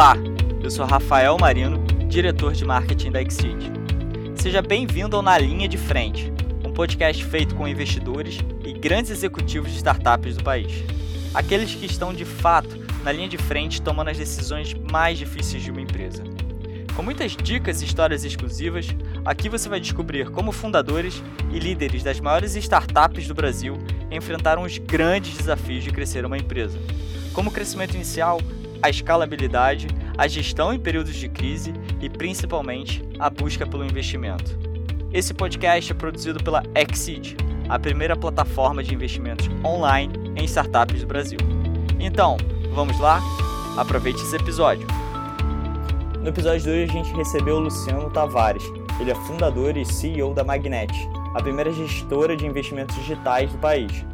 Olá, eu sou Rafael Marino, diretor de marketing da Exceed. Seja bem-vindo ao Na Linha de Frente, um podcast feito com investidores e grandes executivos de startups do país. Aqueles que estão de fato na linha de frente tomando as decisões mais difíceis de uma empresa. Com muitas dicas e histórias exclusivas, aqui você vai descobrir como fundadores e líderes das maiores startups do Brasil enfrentaram os grandes desafios de crescer uma empresa, como o crescimento inicial, a escalabilidade, a gestão em períodos de crise e principalmente a busca pelo investimento. Esse podcast é produzido pela Exceed, a primeira plataforma de investimentos online em startups do Brasil. Então, vamos lá? Aproveite esse episódio. No episódio de hoje a gente recebeu o Luciano Tavares. Ele é fundador e CEO da Magnet, a primeira gestora de investimentos digitais do país.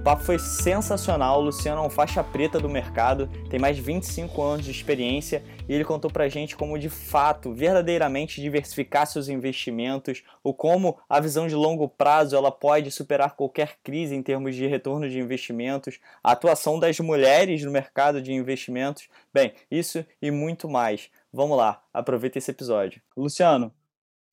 O papo foi sensacional, o Luciano é um faixa preta do mercado, tem mais de 25 anos de experiência e ele contou pra gente como de fato, verdadeiramente diversificar seus investimentos, ou como a visão de longo prazo ela pode superar qualquer crise em termos de retorno de investimentos, a atuação das mulheres no mercado de investimentos, bem, isso e muito mais. Vamos lá, aproveita esse episódio. Luciano,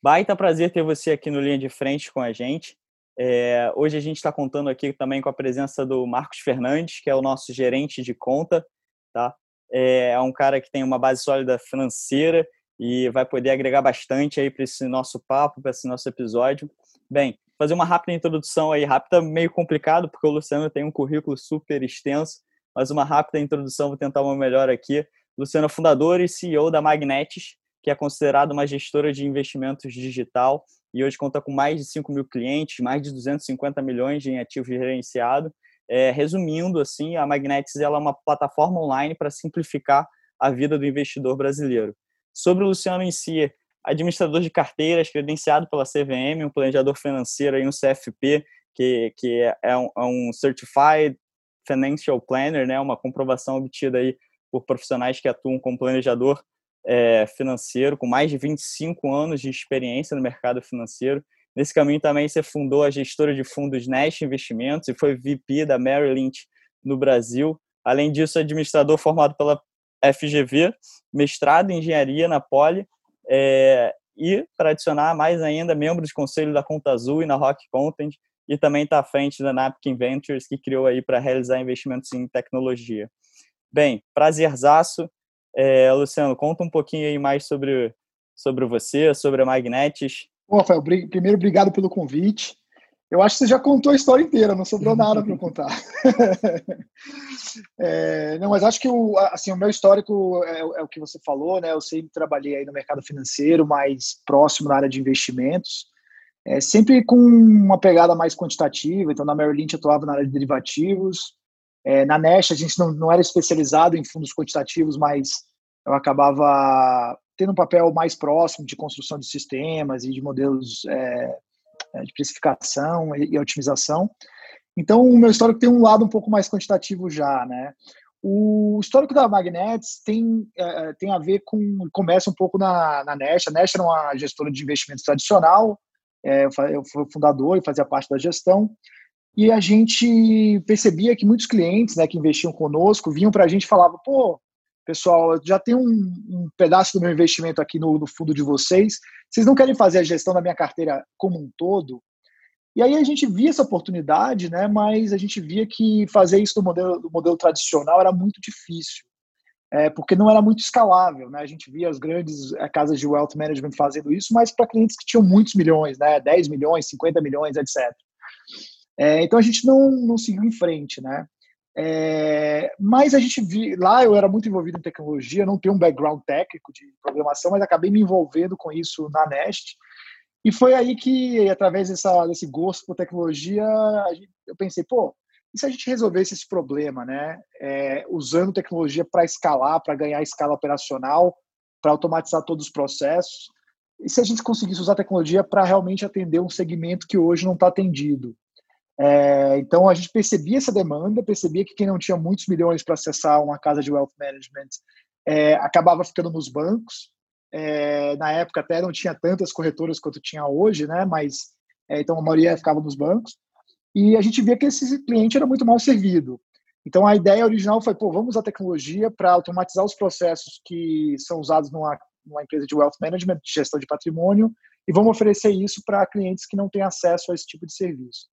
baita prazer ter você aqui no Linha de Frente com a gente. É, hoje a gente está contando aqui também com a presença do Marcos Fernandes, que é o nosso gerente de conta, tá? É, é um cara que tem uma base sólida financeira e vai poder agregar bastante aí para esse nosso papo, para esse nosso episódio. Bem, fazer uma rápida introdução aí, rápida, meio complicado, porque o Luciano tem um currículo super extenso, mas uma rápida introdução, vou tentar uma melhor aqui. Luciano é fundador e CEO da Magnetis, que é considerado uma gestora de investimentos digital e hoje conta com mais de 5 mil clientes, mais de 250 milhões em ativos gerenciados. É, resumindo, assim, a Magnetis ela é uma plataforma online para simplificar a vida do investidor brasileiro. Sobre o Luciano em si, administrador de carteiras, credenciado pela CVM, um planejador financeiro e um CFP, que, que é, um, é um Certified Financial Planner, né, uma comprovação obtida aí por profissionais que atuam como planejador é, financeiro, com mais de 25 anos de experiência no mercado financeiro. Nesse caminho também você fundou a gestora de fundos Nest Investimentos e foi VP da Merrill Lynch no Brasil. Além disso, administrador formado pela FGV, mestrado em engenharia na Poli é, e, para adicionar mais ainda, membro de conselho da Conta Azul e na Rock Content e também está à frente da Napkin Ventures, que criou aí para realizar investimentos em tecnologia. Bem, prazerzaço é, Luciano, conta um pouquinho aí mais sobre, sobre você, sobre a Magnetis. Bom, Rafael, primeiro, obrigado pelo convite. Eu acho que você já contou a história inteira, não sobrou nada para contar. é, não, mas acho que o, assim, o meu histórico é, é, o que você falou, né? Eu sempre trabalhei aí no mercado financeiro, mais próximo na área de investimentos, é, sempre com uma pegada mais quantitativa. Então, na Merrill Lynch eu atuava na área de derivativos, é, na Nest, a gente não, não era especializado em fundos quantitativos, mas eu acabava tendo um papel mais próximo de construção de sistemas e de modelos é, de precificação e, e, otimização. Então, o meu histórico tem um lado um pouco mais quantitativo já, né? O histórico da Magnets tem, é, tem a ver com. começa um pouco na, na Nest. A Nest era uma gestora de investimentos tradicional, é, eu fui fundador e fazia parte da gestão. E a gente percebia que muitos clientes né, que investiam conosco vinham para a gente e falavam: pô, pessoal, já tem um, um, pedaço do meu investimento aqui no, no, fundo de vocês, vocês não querem fazer a gestão da minha carteira como um todo? E aí a gente via essa oportunidade, né, mas a gente via que fazer isso do modelo, modelo tradicional era muito difícil, é, porque não era muito escalável. Né? A gente via as grandes é, casas de wealth management fazendo isso, mas para clientes que tinham muitos milhões, né, 10 milhões, 50 milhões, etc. É, então a gente não, não seguiu em frente, né? É, mas a gente vi, lá eu era muito envolvido em tecnologia, não tenho um background técnico de programação, mas acabei me envolvendo com isso na Nest. E foi aí que, através dessa, desse gosto por tecnologia, eu pensei, pô, e se a gente resolvesse esse problema, né? É, usando tecnologia para escalar, para ganhar escala operacional, para automatizar todos os processos, e se a gente conseguisse usar tecnologia para realmente atender um segmento que hoje não está atendido? É, então a gente percebia essa demanda, percebia que quem não tinha muitos milhões para acessar uma casa de wealth management é, acabava ficando nos bancos. É, na época até não tinha tantas corretoras quanto tinha hoje, né? Mas é, então a maioria ficava nos bancos e a gente via que esse cliente era muito mal servido. Então a ideia original foi, pô, vamos usar tecnologia para automatizar os processos que são usados numa, numa empresa de wealth management, de gestão de patrimônio, e vamos oferecer isso para clientes que não têm acesso a esse tipo de serviço.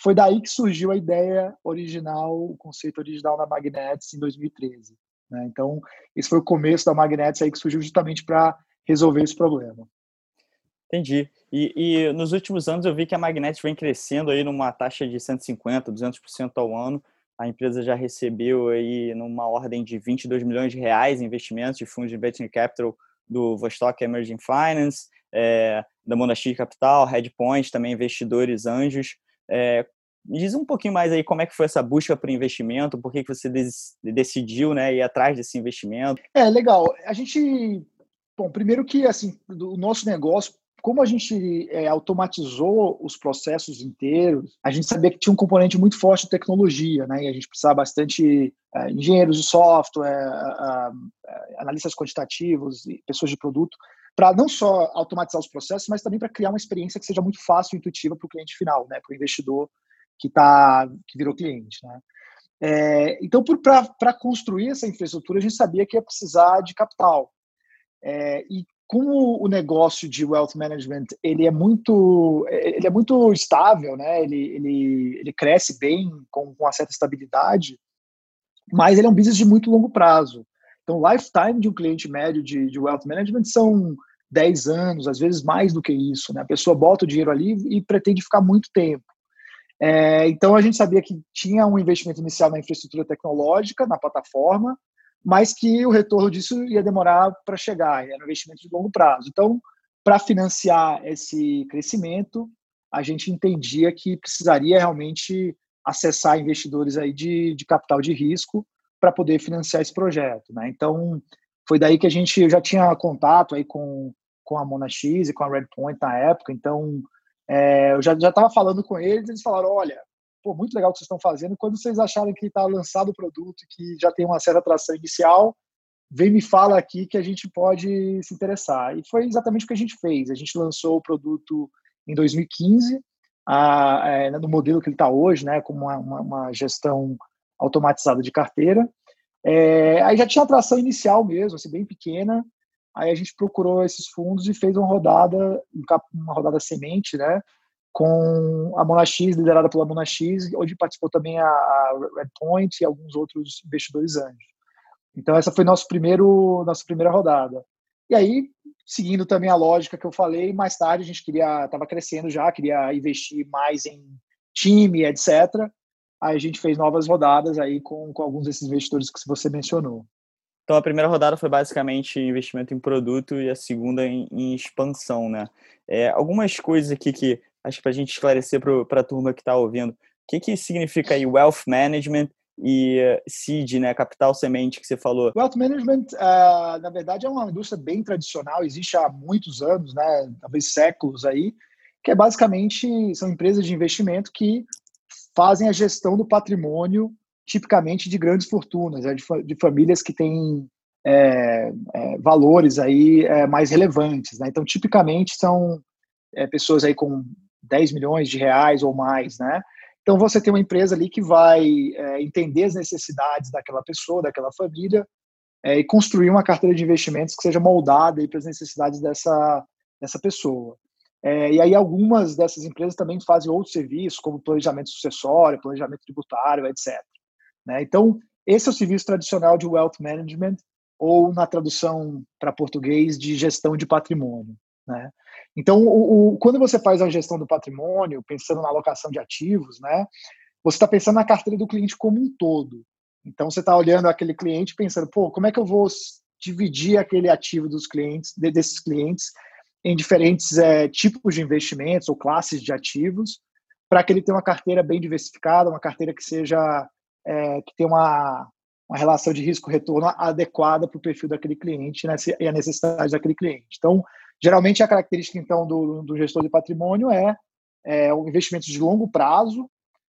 Foi daí que surgiu a ideia original, o conceito original da Magnetics em 2013. Né? Então, esse foi o começo da Magnetics aí que surgiu justamente para resolver esse problema. Entendi. E, e, nos últimos anos eu vi que a Magnetics vem crescendo aí numa taxa de 150, 200% ao ano. A empresa já recebeu aí numa ordem de 22 milhões de reais em investimentos de fundos de venture capital do Vostok Emerging Finance, é, da Monastery Capital, Headpoint, também investidores anjos. É, me diz um pouquinho mais aí como é que foi essa busca por investimento, por que, que você decidiu né, ir atrás desse investimento? É, legal. A gente, bom, primeiro que assim, o nosso negócio, como a gente é, automatizou os processos inteiros, a gente sabia que tinha um componente muito forte de tecnologia, né? E a gente precisava bastante é, engenheiros de software, é, analistas quantitativos, pessoas de produto para não só automatizar os processos, mas também para criar uma experiência que seja muito fácil e intuitiva para o cliente final, né, para o investidor que tá, que virou cliente. Né. É, então, para construir essa infraestrutura, a gente sabia que ia precisar de capital. É, e como o negócio de wealth management ele é muito ele é muito estável, né? Ele, ele, ele cresce bem com, com uma certa estabilidade, mas ele é um business de muito longo prazo. Então, o lifetime de um cliente médio de, de wealth management são 10 anos, às vezes mais do que isso. Né? A pessoa bota o dinheiro ali e pretende ficar muito tempo. É, então a gente sabia que tinha um investimento inicial na infraestrutura tecnológica, na plataforma, mas que o retorno disso ia demorar para chegar, era um investimento de longo prazo. Então, para financiar esse crescimento, a gente entendia que precisaria realmente acessar investidores aí de, de capital de risco para poder financiar esse projeto. Né? Então, foi daí que a gente já tinha contato aí com, com a Mona X e com a Redpoint na época, então é, eu já estava falando com eles, eles falaram, olha, pô, muito legal o que vocês estão fazendo, quando vocês acharem que está lançado o produto, que já tem uma certa atração inicial, vem me fala aqui que a gente pode se interessar. E foi exatamente o que a gente fez, a gente lançou o produto em 2015, a, é, no modelo que ele está hoje, né, como uma, uma, uma gestão automatizada de carteira, é, aí já tinha atração inicial mesmo, assim, bem pequena. Aí a gente procurou esses fundos e fez uma rodada, uma rodada semente, né? Com a Mona X, liderada pela Mona X, onde participou também a, Redpoint e alguns outros investidores anjos. Então essa foi nosso primeiro, nossa primeira rodada. E aí, seguindo também a lógica que eu falei, mais tarde a gente queria, estava crescendo já, queria investir mais em time, etc aí a gente fez novas rodadas aí com, com alguns desses investidores que você mencionou. Então a primeira rodada foi basicamente investimento em produto e a segunda em, em expansão, né? É, algumas coisas aqui que acho que para a gente esclarecer para a turma que está ouvindo, o que, que significa aí wealth management e uh, seed, né, capital semente que você falou? Wealth management, uh, na verdade, é uma indústria bem tradicional, existe há muitos anos, né, talvez séculos aí, que é basicamente são empresas de investimento que fazem a gestão do patrimônio, tipicamente de grandes fortunas, né, de, de famílias que têm é, é, valores aí é, mais relevantes. Né? Então, tipicamente são é, pessoas aí com 10 milhões de reais ou mais, né? Então, você tem uma empresa ali que vai é, entender as necessidades daquela pessoa, daquela família, é, e construir uma carteira de investimentos que seja moldada para as necessidades dessa, dessa pessoa. É, e aí algumas dessas empresas também fazem outros serviços, como planejamento sucessório, planejamento tributário, etc. Né? Então, esse é o serviço tradicional de wealth management, ou na tradução para português, de gestão de patrimônio. Né? Então, o, o, quando você faz a gestão do patrimônio, pensando na alocação de ativos, né, você está pensando na carteira do cliente como um todo. Então, você está olhando aquele cliente pensando, pô, como é que eu vou dividir aquele ativo dos clientes, desses clientes, em diferentes é, tipos de investimentos ou classes de ativos, para que ele tenha uma carteira bem diversificada, uma carteira que seja é, que tenha uma, uma relação de risco-retorno adequada para o perfil daquele cliente né, e a necessidade daquele cliente. Então, geralmente a característica então do, do gestor de patrimônio é, é um investimento de longo prazo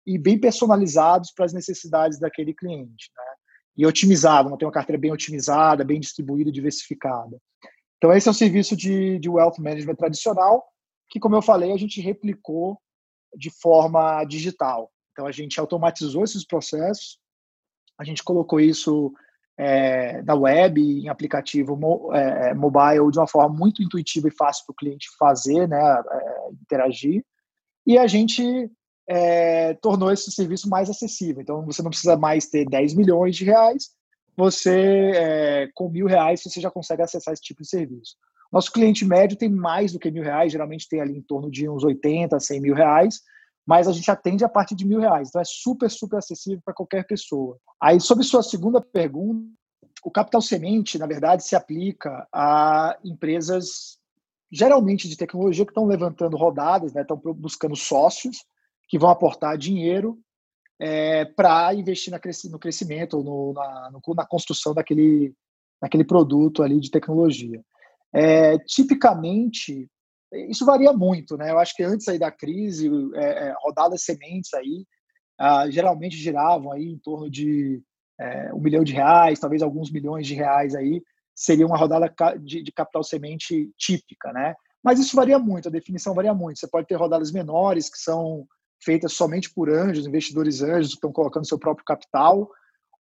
e bem personalizados para as necessidades daquele cliente, né? E otimizado, ter uma carteira bem otimizada, bem distribuída, diversificada. Então, esse é o serviço de, de wealth management tradicional, que, como eu falei, a gente replicou de forma digital. Então, a gente automatizou esses processos A gente colocou isso é, na web, em aplicativo mo, é, mobile, de uma forma muito intuitiva e fácil para o cliente fazer, né, é, interagir. E a gente é, tornou esse serviço mais acessível. Então, você não precisa mais ter 10 milhões de reais, você, é, com mil reais, você já consegue acessar esse tipo de serviço. Nosso cliente médio tem mais do que mil reais, geralmente tem ali em torno de uns 80, 100 mil reais, mas a gente atende a partir de mil reais. Então é super, super acessível para qualquer pessoa. Aí, sobre sua segunda pergunta, o capital semente, na verdade, se aplica a empresas geralmente de tecnologia que estão levantando rodadas, né, estão buscando sócios que vão aportar dinheiro é, para investir no crescimento ou no, na, no, na, construção daquele, daquele produto ali de tecnologia. É, tipicamente, isso varia muito, né? Eu acho que antes aí da crise, é, é, rodadas sementes aí ah, geralmente giravam aí em torno de é, um milhão de reais, talvez alguns milhões de reais aí seria uma rodada de, de, capital semente típica, né? Mas isso varia muito, a definição varia muito. Você pode ter rodadas menores que são feitas somente por anjos, investidores anjos que estão colocando seu próprio capital,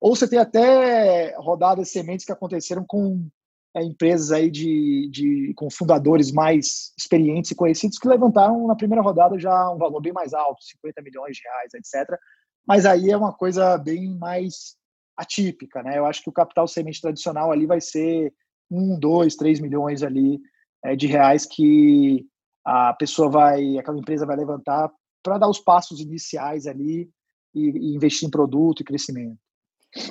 ou você tem até rodadas sementes que aconteceram com é, empresas aí de, de, com fundadores mais experientes e conhecidos que levantaram na primeira rodada já um valor bem mais alto, 50 milhões de reais, etc. Mas aí é uma coisa bem mais atípica, né? Eu acho que o capital semente tradicional ali vai ser um, dois, três milhões ali é, de reais que a pessoa vai, aquela empresa vai levantar para dar os passos iniciais ali e, e investir em produto e crescimento.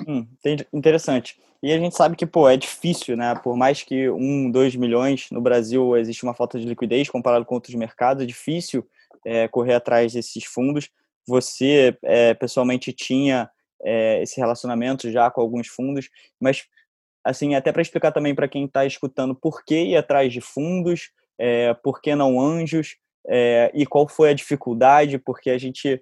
Hum, interessante. E a gente sabe que, pô, é difícil, né? Por mais que um, dois milhões no Brasil existe uma falta de liquidez comparado com outros mercados, é difícil é, correr atrás desses fundos. Você, é, pessoalmente, tinha é, esse relacionamento já com alguns fundos, mas, assim, até para explicar também para quem está escutando por que ir atrás de fundos, é, por que não anjos, é, e qual foi a dificuldade, porque a gente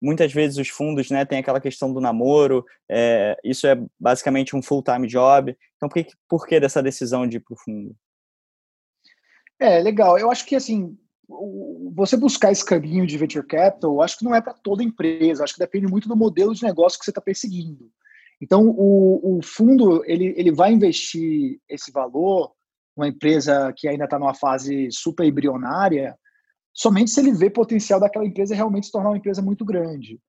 muitas vezes os fundos né, tem aquela questão do namoro, é, isso é basicamente um full-time job. Então, por que, por que dessa decisão de ir para o fundo? É, legal. Eu acho que, assim, você buscar esse caminho de venture capital, acho que não é para toda empresa, acho que depende muito do modelo de negócio que você está perseguindo. Então, o, o, fundo, ele, ele vai investir esse valor, uma empresa que ainda está numa fase super embrionária, somente se ele vê potencial daquela empresa realmente se tornar uma empresa muito grande.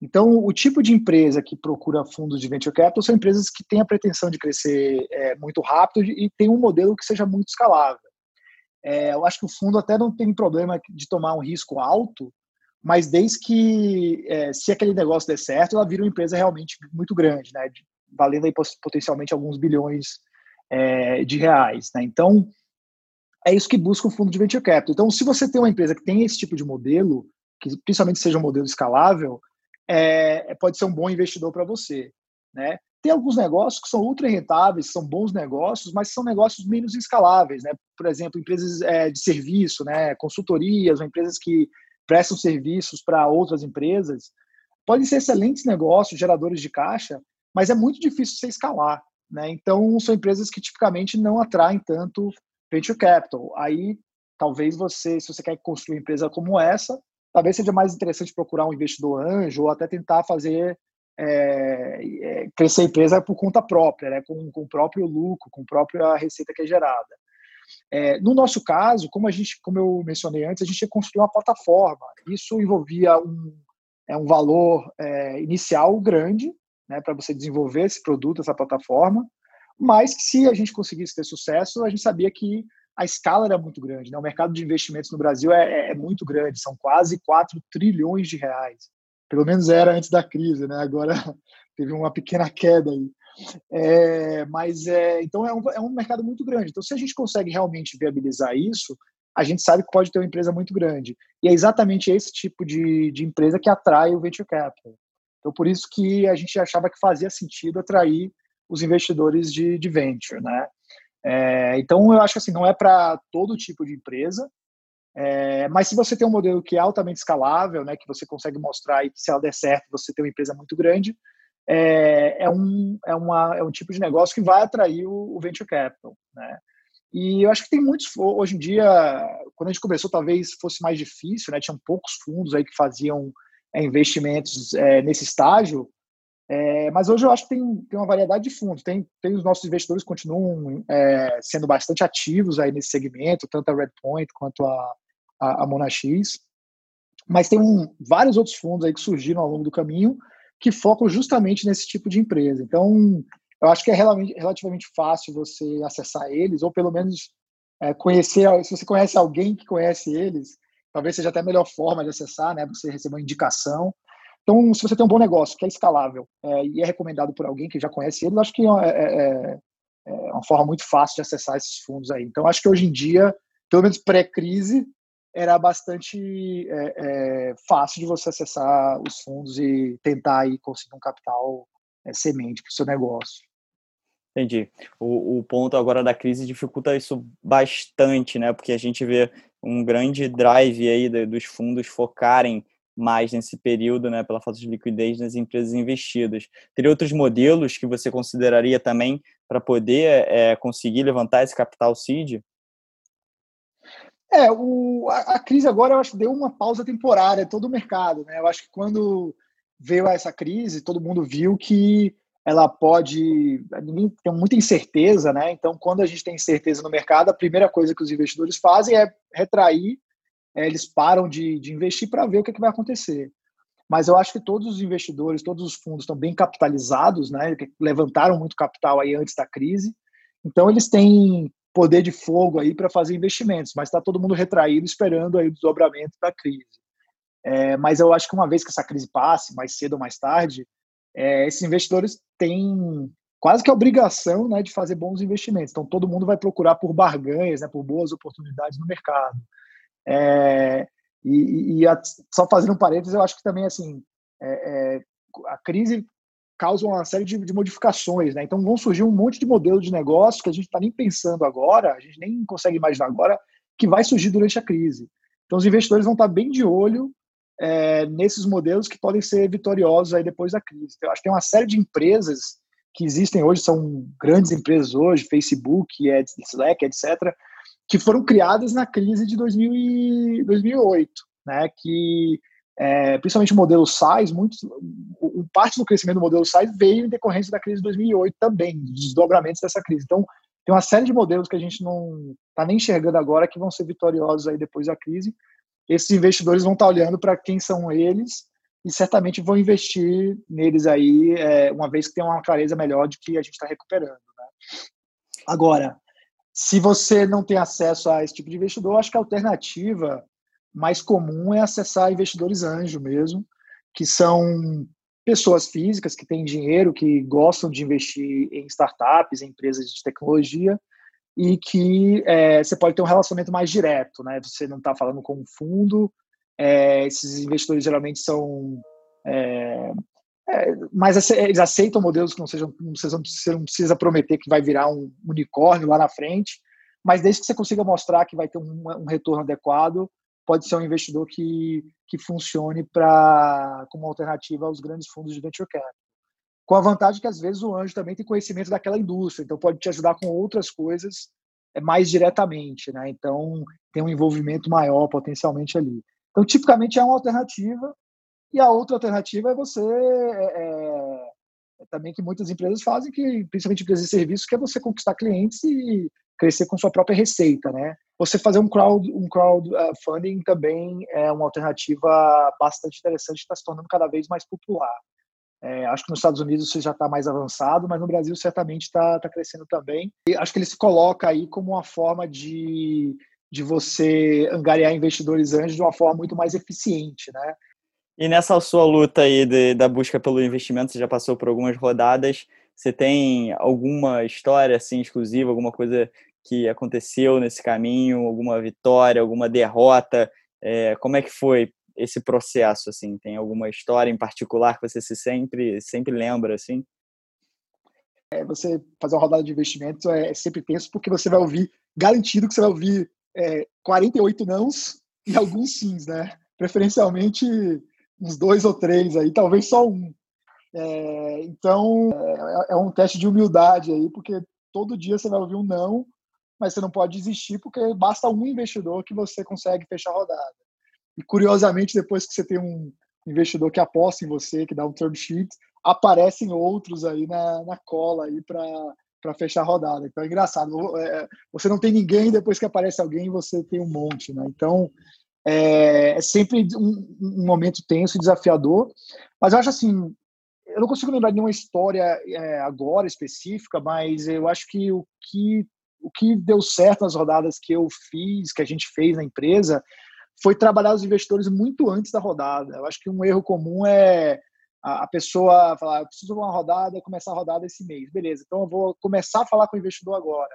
Então, o tipo de empresa que procura fundos de venture capital são empresas que têm a pretensão de crescer é, muito rápido e tem um modelo que seja muito escalável. É, eu acho que o fundo até não tem problema de tomar um risco alto, mas desde que, é, se aquele negócio der certo, ela vira uma empresa realmente muito grande, né, valendo aí potencialmente alguns bilhões é, de reais. Né? Então, é isso que busca o fundo de venture capital. Então, se você tem uma empresa que tem esse tipo de modelo, que principalmente seja um modelo escalável, é, é pode ser um bom investidor para você. Né? Tem alguns negócios que são ultra rentáveis, são bons negócios, mas são negócios menos escaláveis. Né? Por exemplo, empresas é, de serviço, né? consultorias, ou empresas que prestam serviços para outras empresas. Podem ser excelentes negócios, geradores de caixa, mas é muito difícil você escalar. Né? Então, são empresas que tipicamente não atraem tanto venture capital. Aí, talvez você, se você quer construir uma empresa como essa, talvez seja mais interessante procurar um investidor anjo ou até tentar fazer é, é, crescer a empresa por conta própria, né, com, com o próprio lucro, com a própria receita que é gerada. É, no nosso caso, como a gente, como eu mencionei antes, a gente ia construir uma plataforma. Isso envolvia um, é, um valor inicial grande, né, para você desenvolver esse produto, essa plataforma mas que se a gente conseguisse ter sucesso, a gente sabia que a escala era muito grande. Né? O mercado de investimentos no Brasil é, é, muito grande, são quase 4 trilhões de reais. Pelo menos era antes da crise, né? agora teve uma pequena queda aí. É, mas é, então é um, é um mercado muito grande. Então, se a gente consegue realmente viabilizar isso, a gente sabe que pode ter uma empresa muito grande. E é exatamente esse tipo de, de empresa que atrai o venture capital. Então, por isso que a gente achava que fazia sentido atrair os investidores de, de venture, né? É, então, eu acho que assim, não é para todo tipo de empresa, é, mas se você tem um modelo que é altamente escalável, né, que você consegue mostrar e que se ela der certo, você tem uma empresa muito grande, é, é, um, é, uma, é um tipo de negócio que vai atrair o, o venture capital, né? E eu acho que tem muitos, hoje em dia, quando a gente começou, talvez fosse mais difícil, né? Tinham poucos fundos aí que faziam é, investimentos é, nesse estágio, É, mas hoje eu acho que tem, tem uma variedade de fundos. Tem, tem os nossos investidores continuam é, sendo bastante ativos aí nesse segmento, tanto a Redpoint quanto a, a, a Monax. Mas tem um, vários outros fundos aí que surgiram ao longo do caminho que focam justamente nesse tipo de empresa. Então, eu acho que é relativamente fácil você acessar eles, ou pelo menos é, conhecer, se você conhece alguém que conhece eles, talvez seja até a melhor forma de acessar, né? Você receber uma indicação. Então, se você tem um bom negócio que é escalável é, e é recomendado por alguém que já conhece ele, acho que é, é, é, é, uma forma muito fácil de acessar esses fundos aí. Então, acho que hoje em dia, pelo menos pré-crise, era bastante é, é, fácil de você acessar os fundos e tentar aí conseguir um capital semente para o seu negócio. Entendi. O, o ponto agora da crise dificulta isso bastante, né? Porque a gente vê um grande drive aí dos fundos focarem mais nesse período, né, pela falta de liquidez nas empresas investidas. Teria outros modelos que você consideraria também para poder é, conseguir levantar esse capital seed? É, o, a, a, crise agora eu acho deu uma pausa temporária todo o mercado, né? Eu acho que quando veio essa crise, todo mundo viu que ela pode, tem muita incerteza, né? Então, quando a gente tem incerteza no mercado, a primeira coisa que os investidores fazem é retrair é, eles param de, de investir para ver o que, é que vai acontecer. Mas eu acho que todos os investidores, todos os fundos estão bem capitalizados, né? levantaram muito capital aí antes da crise. Então, eles têm poder de fogo aí para fazer investimentos, mas está todo mundo retraído esperando aí o desdobramento da crise. É, mas eu acho que uma vez que essa crise passe, mais cedo ou mais tarde, é, esses investidores têm quase que a obrigação né, de fazer bons investimentos. Então, todo mundo vai procurar por barganhas, né, por boas oportunidades no mercado. É, e, e a, só fazendo um parênteses, eu acho que também assim é, é, a crise causa uma série de, de, modificações, né? Então vão surgir um monte de modelos de negócio que a gente está nem pensando agora, a gente nem consegue imaginar agora que vai surgir durante a crise. Então os investidores vão estar tá bem de olho é, nesses modelos que podem ser vitoriosos aí depois da crise. Então, eu acho que tem uma série de empresas que existem hoje, são grandes empresas hoje, Facebook, Slack, etc., que foram criadas na crise de 2000 e 2008, né? Que é, principalmente o modelo SaaS, muito, um, parte do crescimento do modelo SaaS veio em decorrência da crise de 2008 também, dos desdobramentos dessa crise. Então, tem uma série de modelos que a gente não está nem enxergando agora que vão ser vitoriosos aí depois da crise. Esses investidores vão estar tá olhando para quem são eles e certamente vão investir neles aí, é, uma vez que tem uma clareza melhor de que a gente está recuperando. Né? Agora, se você não tem acesso a esse tipo de investidor, acho que a alternativa mais comum é acessar investidores anjo mesmo, que são pessoas físicas que têm dinheiro, que gostam de investir em startups, em empresas de tecnologia, e que é, você pode ter um relacionamento mais direto, né? Você não está falando com um fundo, é, esses investidores geralmente são é, é, mas eles aceitam modelos que não sejam, não sejam, você não precisa prometer que vai virar um unicórnio lá na frente, mas desde que você consiga mostrar que vai ter um, um retorno adequado, pode ser um investidor que, que funcione para como alternativa aos grandes fundos de venture capital. Com a vantagem que às vezes o anjo também tem conhecimento daquela indústria, então pode te ajudar com outras coisas é, mais diretamente, né? Então tem um envolvimento maior potencialmente ali. Então tipicamente é uma alternativa e a outra alternativa é você, é, é, é, também que muitas empresas fazem, que principalmente empresas de serviços, que é você conquistar clientes e crescer com sua própria receita, né? Você fazer um crowd, um crowdfunding também é uma alternativa bastante interessante, está se tornando cada vez mais popular. É, acho que nos Estados Unidos isso já está mais avançado, mas no Brasil certamente está tá crescendo também. E acho que ele se coloca aí como uma forma de, de você angariar investidores anjos de uma forma muito mais eficiente, né? E nessa sua luta aí de, da busca pelo investimento, você já passou por algumas rodadas. Você tem alguma história assim exclusiva, alguma coisa que aconteceu nesse caminho, alguma vitória, alguma derrota? É, como é que foi esse processo assim? Tem alguma história em particular que você se sempre sempre lembra assim? É, você fazer uma rodada de investimento é, é sempre tenso porque você vai ouvir garantido que você vai ouvir é, 48 nãos e alguns sims, né? Preferencialmente uns dois ou três aí, talvez só um. É, então, é, é, um teste de humildade aí, porque todo dia você vai ouvir um não, mas você não pode desistir, porque basta um investidor que você consegue fechar a rodada. E, curiosamente, depois que você tem um, investidor que aposta em você, que dá um term sheet, aparecem outros aí na, na cola aí para fechar a rodada. Então é engraçado. É, você não tem ninguém, depois que aparece alguém, você tem um monte, né? Então é, é sempre um, um, momento tenso e desafiador. Mas eu acho assim, eu não consigo lembrar de nenhuma história é, agora específica, mas eu acho que o que o que deu certo nas rodadas que eu fiz, que a gente fez na empresa, foi trabalhar os investidores muito antes da rodada. Eu acho que um erro comum é a pessoa falar, eu preciso de uma rodada, começar a rodada esse mês. Beleza, então eu vou começar a falar com o investidor agora.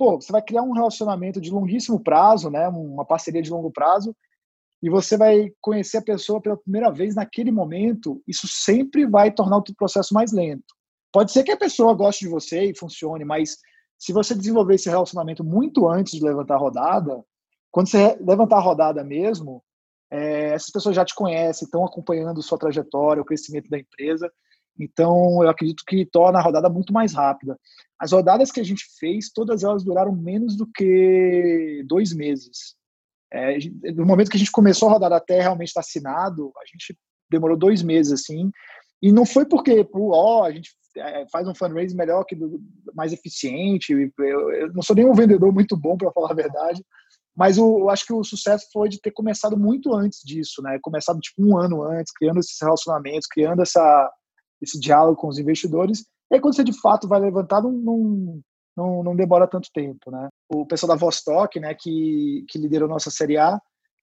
Pô, você vai criar um relacionamento de longuíssimo prazo, né, uma parceria de longo prazo, e você vai conhecer a pessoa pela primeira vez naquele momento, isso sempre vai tornar o processo mais lento. Pode ser que a pessoa goste de você e funcione, mas se você desenvolver esse relacionamento muito antes de levantar a rodada, quando você levantar a rodada mesmo, é, essas pessoas já te conhecem, estão acompanhando sua trajetória, o crescimento da empresa. Então, eu acredito que torna a rodada muito mais rápida. As rodadas que a gente fez, todas elas duraram menos do que dois meses. É, no momento que a gente começou a rodada até realmente estar assinado, a gente demorou dois meses, assim. E não foi porque, ó, oh, a gente é, faz um fundraising melhor, que mais eficiente. Eu, eu não sou nenhum vendedor muito bom, para falar a verdade, mas eu acho que o sucesso foi de ter começado muito antes disso, né? Começado tipo um ano antes, criando esses relacionamentos, criando essa, esse diálogo com os investidores. E aí, quando você de fato vai levantar, não, não, não, não demora tanto tempo, né? O pessoal da Vostok, né, que, que liderou nossa Série A,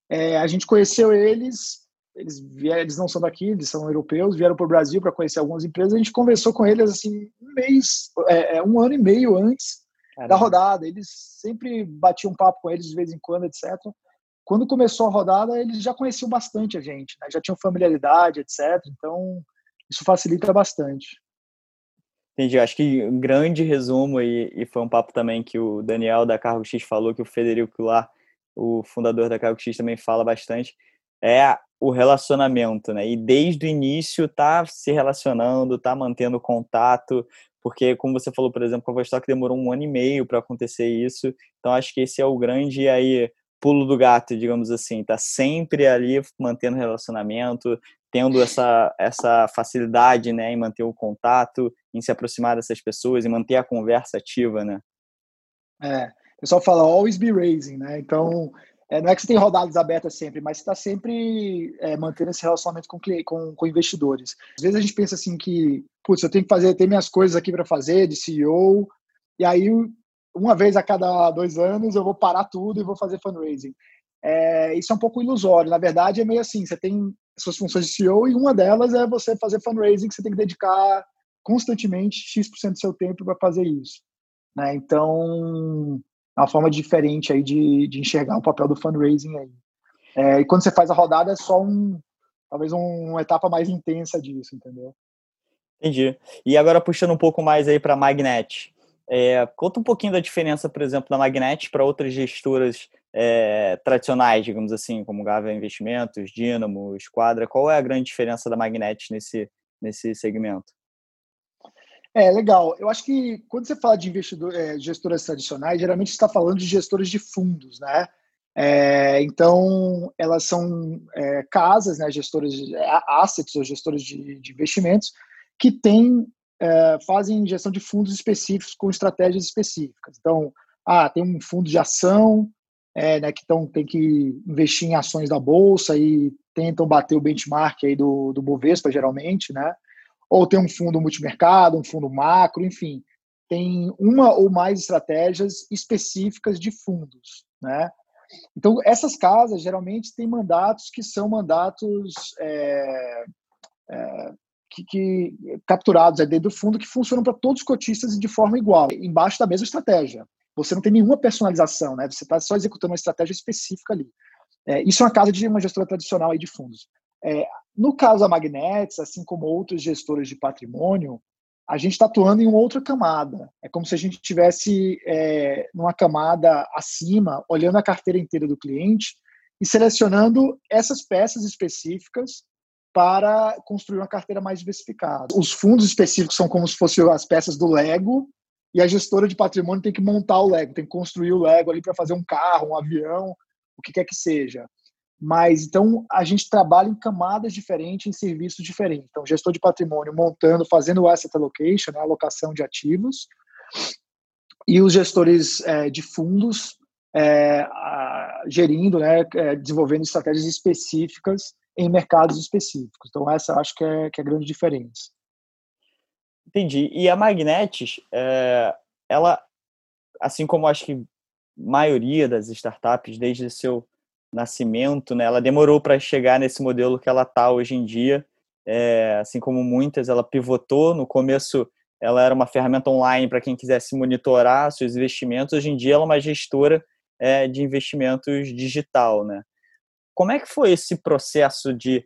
é, a gente conheceu eles eles vieram, eles não são daqui, eles são europeus, vieram para o Brasil para conhecer algumas empresas. A gente conversou com eles assim um mês, é, é um ano e meio antes Caramba. da rodada. Eles sempre batiam um papo com eles de vez em quando, etc. Quando começou a rodada, eles já conheciam bastante a gente, né? já tinham familiaridade, etc. Então isso facilita bastante. Entendi. Acho que um grande resumo, e, e foi um papo também que o Daniel da Cargo X falou, que o Federico lá, o fundador da Cargo X, também fala bastante, é o relacionamento, né? E desde o início tá se relacionando, tá mantendo contato, porque como você falou, por exemplo, com a Vostok demorou um ano e meio para acontecer isso. Então acho que esse é o grande aí pulo do gato, digamos assim, tá sempre ali mantendo relacionamento, tendo essa essa facilidade, né, em manter o contato, em se aproximar dessas pessoas e manter a conversa ativa, né? É, o pessoal fala always be raising, né? Então, é, não é que você tem rodadas abertas sempre, mas você está sempre é, mantendo esse relacionamento com, com, com, investidores. Às vezes a gente pensa assim que, putz, eu tenho que fazer, ter minhas coisas aqui para fazer de CEO, e aí uma vez a cada dois anos eu vou parar tudo e vou fazer fundraising. É, isso é um pouco ilusório. Na verdade, é meio assim: você tem suas funções de CEO e uma delas é você fazer fundraising, que você tem que dedicar constantemente X% do seu tempo para fazer isso. Né? Então, é uma forma diferente aí de, de enxergar o papel do fundraising aí. É, e quando você faz a rodada é só um, talvez um, uma etapa mais intensa disso, entendeu? Entendi. E agora puxando um pouco mais aí para a Magnet, é, conta um pouquinho da diferença, por exemplo, da Magnet para outras gestoras é, tradicionais, digamos assim, como Gava Investimentos, Dynamo, Esquadra. Qual é a grande diferença da Magnet nesse, nesse segmento? É, legal. Eu acho que quando você fala de investidor, é, gestoras tradicionais, geralmente está falando de gestores de fundos, né? É, então, elas são é, casas, né, gestoras de assets ou gestores de, de investimentos que têm, fazem gestão de fundos específicos com estratégias específicas. Então, ah, tem um fundo de ação, é, né, que então tem que investir em ações da bolsa e tentam bater o benchmark aí do, do Bovespa, geralmente, né? ou tem um fundo multimercado, um fundo macro, enfim, tem uma ou mais estratégias específicas de fundos, né? Então, essas casas geralmente têm mandatos que são mandatos é, é, que, que, capturados dentro do fundo que funcionam para todos os cotistas de forma igual, embaixo da mesma estratégia. Você não tem nenhuma personalização, né? Você está só executando uma estratégia específica ali. É, isso é uma casa de uma gestora tradicional aí de fundos. É, no caso da Magnets, assim como outros gestores de patrimônio, a gente está atuando em outra camada. É como se a gente estivesse é, numa camada acima, olhando a carteira inteira do cliente e selecionando essas peças específicas para construir uma carteira mais diversificada. Os fundos específicos são como se fossem as peças do Lego e a gestora de patrimônio tem que montar o Lego, tem que construir o Lego ali para fazer um carro, um avião, o que quer que seja. Mas então a gente trabalha em camadas diferentes, em serviços diferentes. Então, gestor de patrimônio montando, fazendo o asset allocation, né, alocação de ativos, e os gestores é, de fundos é, a, gerindo, né, é, desenvolvendo estratégias específicas em mercados específicos. Então, essa acho que é, que é a grande diferença. Entendi. E a Magnetis, é, ela, assim como acho que maioria das startups, desde seu nascimento, né, ela demorou para chegar nesse modelo que ela está hoje em dia. É, assim como muitas, ela pivotou. No começo, ela era uma ferramenta online para quem quisesse monitorar seus investimentos. Hoje em dia, ela é uma gestora é, de investimentos digital, né? Como é que foi esse processo de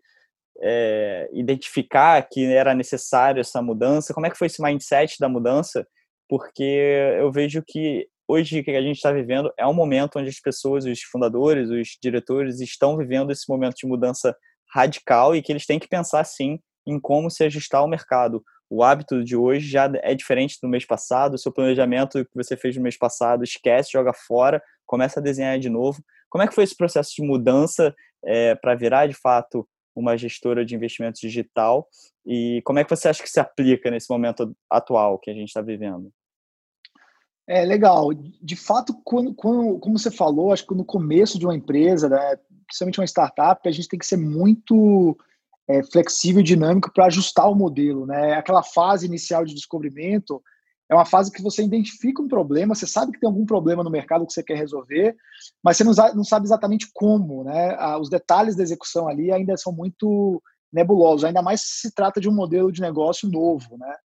é, identificar que era necessário essa mudança? Como é que foi esse mindset da mudança? Porque eu vejo que hoje que a gente está vivendo é um momento onde as pessoas, os fundadores, os diretores estão vivendo esse momento de mudança radical e que eles têm que pensar sim em como se ajustar ao mercado. O hábito de hoje já é diferente do mês passado, o seu planejamento que você fez no mês passado, esquece, joga fora, começa a desenhar de novo. Como é que foi esse processo de mudança é, para virar de fato uma gestora de investimentos digital e como é que você acha que se aplica nesse momento atual que a gente está vivendo? É legal. De fato, quando, quando, como você falou, acho que no começo de uma empresa, né, principalmente uma startup, a gente tem que ser muito é, flexível e dinâmico para ajustar o modelo. Né? Aquela fase inicial de descobrimento é uma fase que você identifica um problema, você sabe que tem algum problema no mercado que você quer resolver, mas você não, sabe exatamente como. Né? Os detalhes da execução ali ainda são muito nebulosos, ainda mais se se trata de um modelo de negócio novo. Né?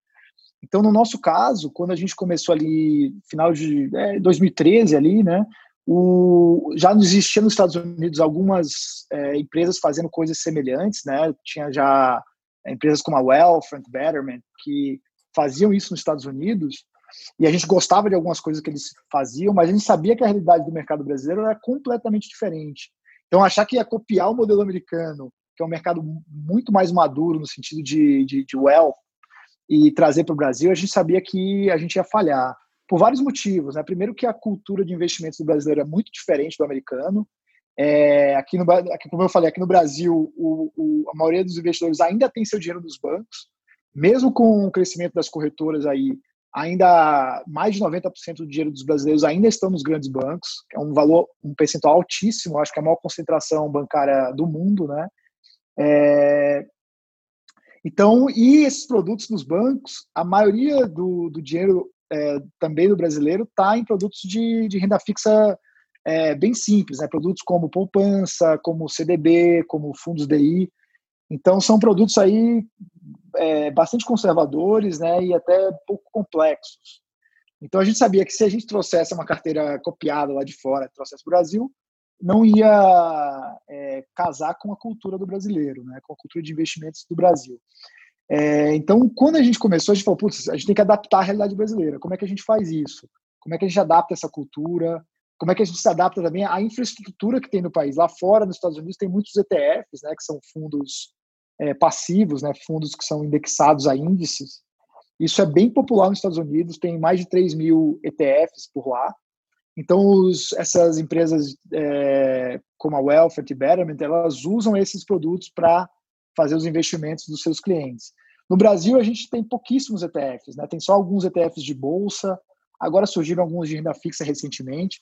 Então, no nosso caso, quando a gente começou ali, final de é, 2013 ali, né, o, já existia nos Estados Unidos algumas é, empresas fazendo coisas semelhantes, né? Tinha já é, empresas como a Wealth and Betterment que faziam isso nos Estados Unidos e a gente gostava de algumas coisas que eles faziam, mas a gente sabia que a realidade do mercado brasileiro era completamente diferente. Então, achar que ia copiar o modelo americano, que é um mercado muito mais maduro no sentido de, de, de e trazer para o Brasil, a gente sabia que a gente ia falhar por vários motivos. Né? Primeiro que a cultura de investimentos do brasileiro é muito diferente do americano. É, aqui, no, aqui, como eu falei, aqui no Brasil, o, o, a maioria dos investidores ainda tem seu dinheiro nos bancos, mesmo com o crescimento das corretoras aí, ainda mais de 90% do dinheiro dos brasileiros ainda estão nos grandes bancos, que é um valor, um percentual altíssimo, acho que é a maior concentração bancária do mundo, né? É, então, e esses produtos nos bancos, a maioria do, do dinheiro é, também do brasileiro está em produtos de, de renda fixa é, bem simples, né? produtos como poupança, como CDB, como fundos DI. Então, são produtos aí é, bastante conservadores né? e até pouco complexos. Então, a gente sabia que se a gente trouxesse uma carteira copiada lá de fora, trouxesse para o Brasil, não ia é, casar com a cultura do brasileiro, né, com a cultura de investimentos do Brasil. É, então, quando a gente começou, a gente falou, putz, a gente tem que adaptar a realidade brasileira. Como é que a gente faz isso? Como é que a gente adapta essa cultura? Como é que a gente se adapta também à infraestrutura que tem no país? Lá fora, nos Estados Unidos, tem muitos ETFs, né, que são fundos é, passivos, né, fundos que são indexados a índices. Isso é bem popular nos Estados Unidos, tem mais de 3 mil ETFs por lá. Então, os, essas empresas é, como a Wealth e Betterment, elas usam esses produtos para fazer os investimentos dos seus clientes. No Brasil, a gente tem pouquíssimos ETFs, né? tem só alguns ETFs de bolsa, agora surgiram alguns de renda fixa recentemente,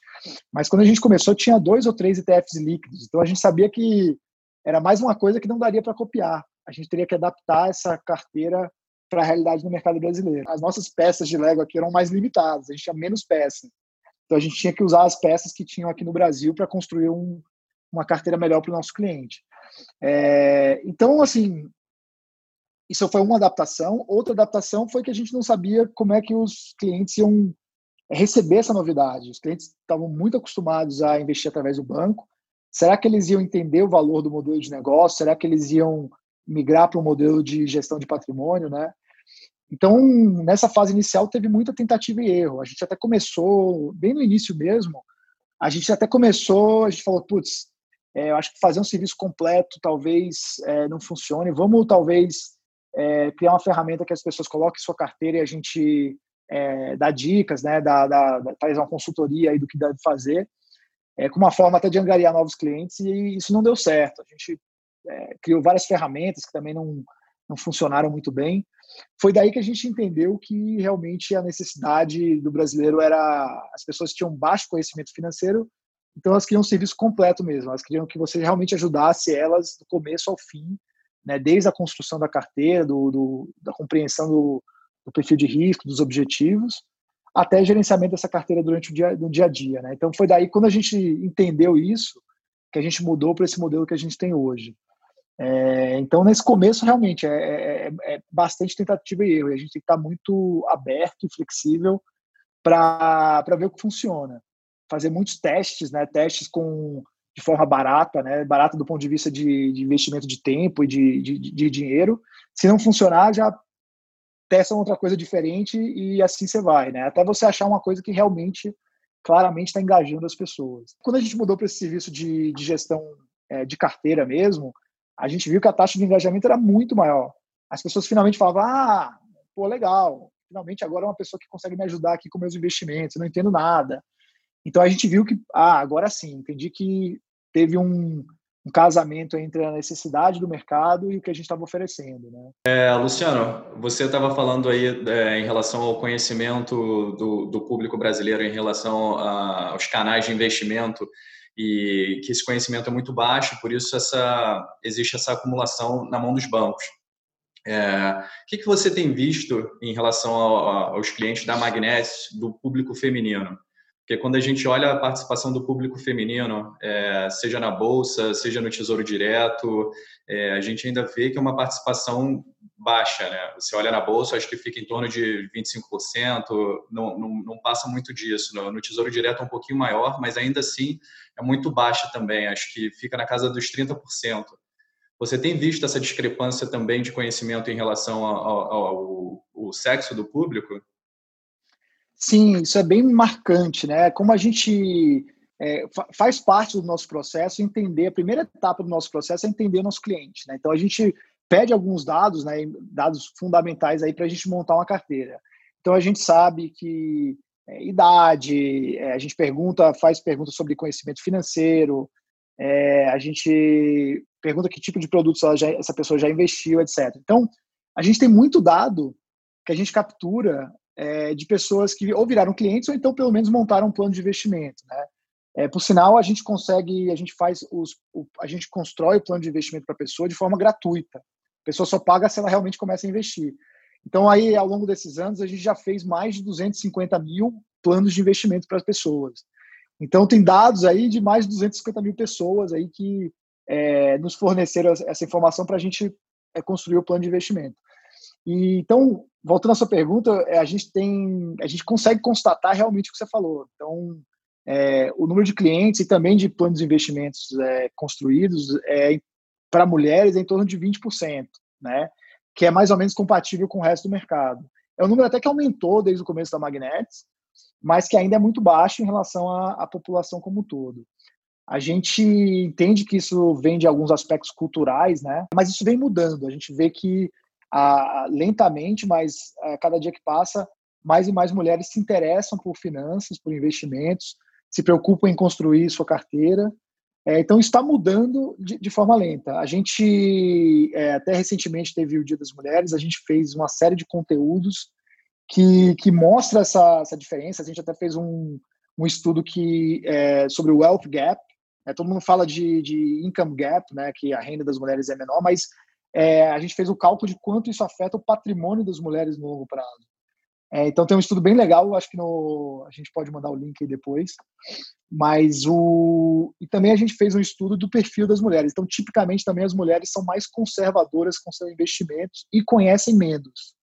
mas quando a gente começou, tinha dois ou três ETFs líquidos, então a gente sabia que era mais uma coisa que não daria para copiar, a gente teria que adaptar essa carteira para a realidade do mercado brasileiro. As nossas peças de Lego aqui eram mais limitadas, a gente tinha menos peças. Então a gente tinha que usar as peças que tinham aqui no Brasil para construir um, uma carteira melhor para o nosso cliente. É, então, assim, isso foi uma adaptação. Outra adaptação foi que a gente não sabia como é que os clientes iam receber essa novidade. Os clientes estavam muito acostumados a investir através do banco. Será que eles iam entender o valor do modelo de negócio? Será que eles iam migrar para um modelo de gestão de patrimônio, né? Então, nessa fase inicial, teve muita tentativa e erro. A gente até começou, bem no início mesmo, a gente até começou, a gente falou, putz, é, eu acho que fazer um serviço completo talvez é, não funcione. Vamos, talvez, é, criar uma ferramenta que as pessoas coloquem sua carteira e a gente é, dá dicas, né, dá, dá, faz uma consultoria aí do que deve fazer. é, com uma forma até de angariar novos clientes, e isso não deu certo. A gente é, criou várias ferramentas que também não, não funcionaram muito bem. Foi daí que a gente entendeu que realmente a necessidade do brasileiro era. As pessoas tinham baixo conhecimento financeiro, então elas queriam um serviço completo mesmo. Elas queriam que você realmente ajudasse elas do começo ao fim, né, desde a construção da carteira, do, do da compreensão do, do, perfil de risco, dos objetivos, até gerenciamento dessa carteira durante o dia, no dia a dia. Né? Então foi daí, quando a gente entendeu isso, que a gente mudou para esse modelo que a gente tem hoje. É, então, nesse começo, realmente, é, é, é, bastante tentativa e erro. E a gente tem que estar muito aberto e flexível para ver o que funciona. Fazer muitos testes, né? testes com de forma barata, né? barata do ponto de vista de, de investimento de tempo e de, de, de, dinheiro. Se não funcionar, já testa outra coisa diferente e assim você vai, né? Até você achar uma coisa que realmente, claramente está engajando as pessoas. Quando a gente mudou para esse serviço de, de gestão é, de carteira mesmo, a gente viu que a taxa de engajamento era muito maior. As pessoas finalmente falavam, ah, pô, legal, finalmente agora é uma pessoa que consegue me ajudar aqui com meus investimentos, eu não entendo nada. Então a gente viu que, ah, agora sim, entendi que teve um, um casamento entre a necessidade do mercado e o que a gente estava oferecendo. Né? É, Luciano, você estava falando aí é, em relação ao conhecimento do, do público brasileiro em relação a, aos canais de investimento e que esse conhecimento é muito baixo, por isso essa, existe essa acumulação na mão dos bancos. É, o que, que você tem visto em relação ao, aos clientes da Magnes, do público feminino? Porque quando a gente olha a participação do público feminino, é, seja na Bolsa, seja no Tesouro Direto, é, a gente ainda vê que é uma participação baixa. Né? Você olha na Bolsa, acho que fica em torno de 25%, não, não, não passa muito disso. No, no Tesouro Direto é um pouquinho maior, mas ainda assim é muito baixa também, acho que fica na casa dos 30%. Você tem visto essa discrepância também de conhecimento em relação ao, ao, ao sexo do público? Sim, isso é bem marcante, né? Como a gente é, faz parte do nosso processo entender, a primeira etapa do nosso processo é entender o nosso cliente, né? Então a gente pede alguns dados, né, dados fundamentais aí para a gente montar uma carteira. Então a gente sabe que é, idade, é, a gente pergunta, faz perguntas sobre conhecimento financeiro, é, a gente pergunta que tipo de produtos já, essa pessoa já investiu, etc. Então a gente tem muito dado que a gente captura é, de pessoas que ou viraram clientes ou então pelo menos montaram um plano de investimento, né? É, por sinal, a gente consegue, a gente faz os, o, a gente constrói o plano de investimento para a pessoa de forma gratuita. A pessoa só paga se ela realmente começa a investir. Então, aí, ao longo desses anos, a gente já fez mais de 250 mil planos de investimento para as pessoas. Então, tem dados aí de mais de 250 mil pessoas aí que é, nos forneceram essa informação para a gente é, construir o plano de investimento. E, então, voltando à sua pergunta, é, a gente tem, a gente consegue constatar realmente o que você falou. Então, é, o número de clientes e também de planos de investimentos é, construídos é, para mulheres é em torno de 20%, né? que é mais ou menos compatível com o resto do mercado. É um número até que aumentou desde o começo da Magnets, mas que ainda é muito baixo em relação à, à população como um todo. A gente entende que isso vem de alguns aspectos culturais, né? mas isso vem mudando. A gente vê que a, lentamente, mas a cada dia que passa, mais e mais mulheres se interessam por finanças, por investimentos, se preocupam em construir sua carteira. É, então, está mudando de, de, forma lenta. A gente, é, até recentemente, teve o Dia das Mulheres, a gente fez uma série de conteúdos que, que mostra essa, essa diferença. A gente até fez um, um estudo que, é, sobre o Wealth Gap. Né? todo mundo fala de, de Income Gap, né, que a renda das mulheres é menor, mas é, a gente fez o cálculo de quanto isso afeta o patrimônio das mulheres no longo prazo. É, então tem um estudo bem legal, acho que no, a gente pode mandar o link aí depois. Mas o e também a gente fez um estudo do perfil das mulheres. Então tipicamente também as mulheres são mais conservadoras com seus investimentos e conhecem menos,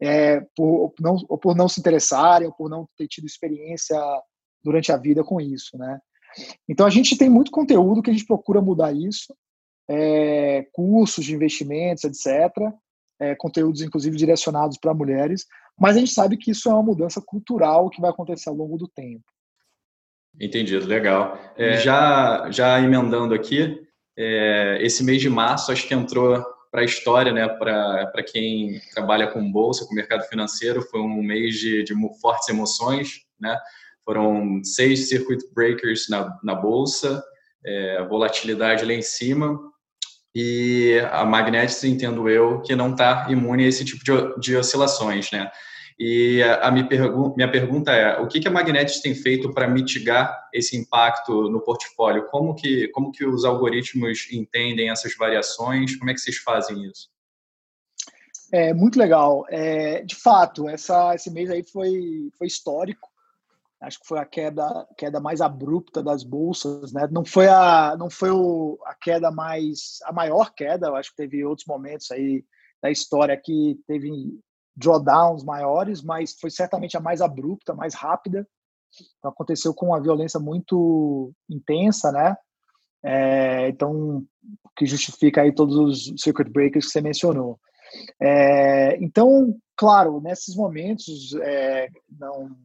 é, por não ou por não se interessarem ou por não ter tido experiência durante a vida com isso, né? Então a gente tem muito conteúdo que a gente procura mudar isso, é, cursos de investimentos, etc. É, conteúdos inclusive direcionados para mulheres mas a gente sabe que isso é uma mudança cultural que vai acontecer ao longo do tempo. Entendido, legal. É, já, já emendando aqui, é, esse mês de março acho que entrou para a história, né, para quem trabalha com bolsa, com mercado financeiro, foi um mês de, de fortes emoções, né? Foram seis circuit breakers na, na bolsa, é, volatilidade lá em cima, e a Magnetics, entendo eu, que não está imune a esse tipo de, de oscilações, né? E a, a minha, pergu minha pergunta é, o que, que a Magnetics tem feito para mitigar esse impacto no portfólio? Como que, como que os algoritmos entendem essas variações? Como é que vocês fazem isso? É muito legal. É, de fato, essa, esse mês aí foi, foi histórico acho que foi a queda, queda mais abrupta das bolsas, né? Não foi a não foi o, a queda mais a maior queda, eu acho que teve outros momentos aí da história que teve drawdowns maiores, mas foi certamente a mais abrupta, mais rápida. Então, aconteceu com uma violência muito intensa, né? É, então, que justifica aí todos os circuit breakers que você mencionou. É, então, claro, nesses momentos é, não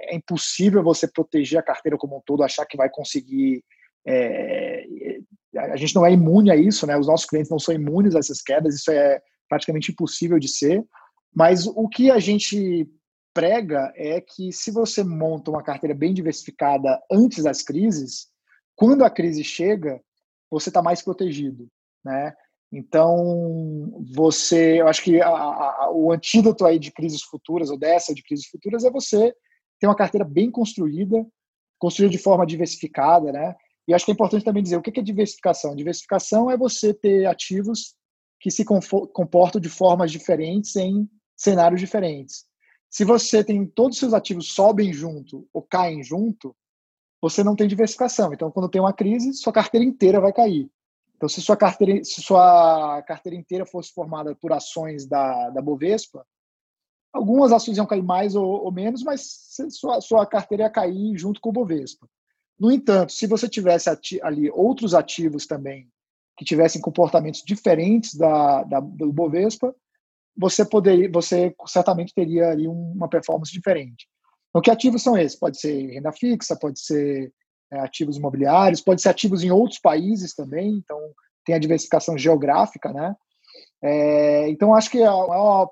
é impossível você proteger a carteira como um todo, achar que vai conseguir. É, a gente não é imune a isso, né? Os nossos clientes não são imunes a essas quedas, isso é praticamente impossível de ser. Mas o que a gente prega é que se você monta uma carteira bem diversificada antes das crises, quando a crise chega, você está mais protegido, né? Então, você, eu acho que a, a, o antídoto aí de crises futuras, ou dessa de crises futuras, é você ter uma carteira bem construída, construída de forma diversificada, né? E acho que é importante também dizer o que é diversificação. Diversificação é você ter ativos que se comportam de formas diferentes em cenários diferentes. Se você tem todos os seus ativos sobem junto ou caem junto, você não tem diversificação. Então, quando tem uma crise, sua carteira inteira vai cair. Então, se sua carteira, se sua carteira inteira fosse formada por ações da, da Bovespa, Algumas ações iam cair mais ou, ou menos, mas sua, sua carteira ia cair junto com o Bovespa. No entanto, se você tivesse ali outros ativos também que tivessem comportamentos diferentes da, da, do Bovespa, você poderia, você certamente teria ali uma performance diferente. Então, que ativos são esses? Pode ser renda fixa, pode ser é, ativos imobiliários, pode ser ativos em outros países também. Então, tem a diversificação geográfica, né? É, então, acho que a maior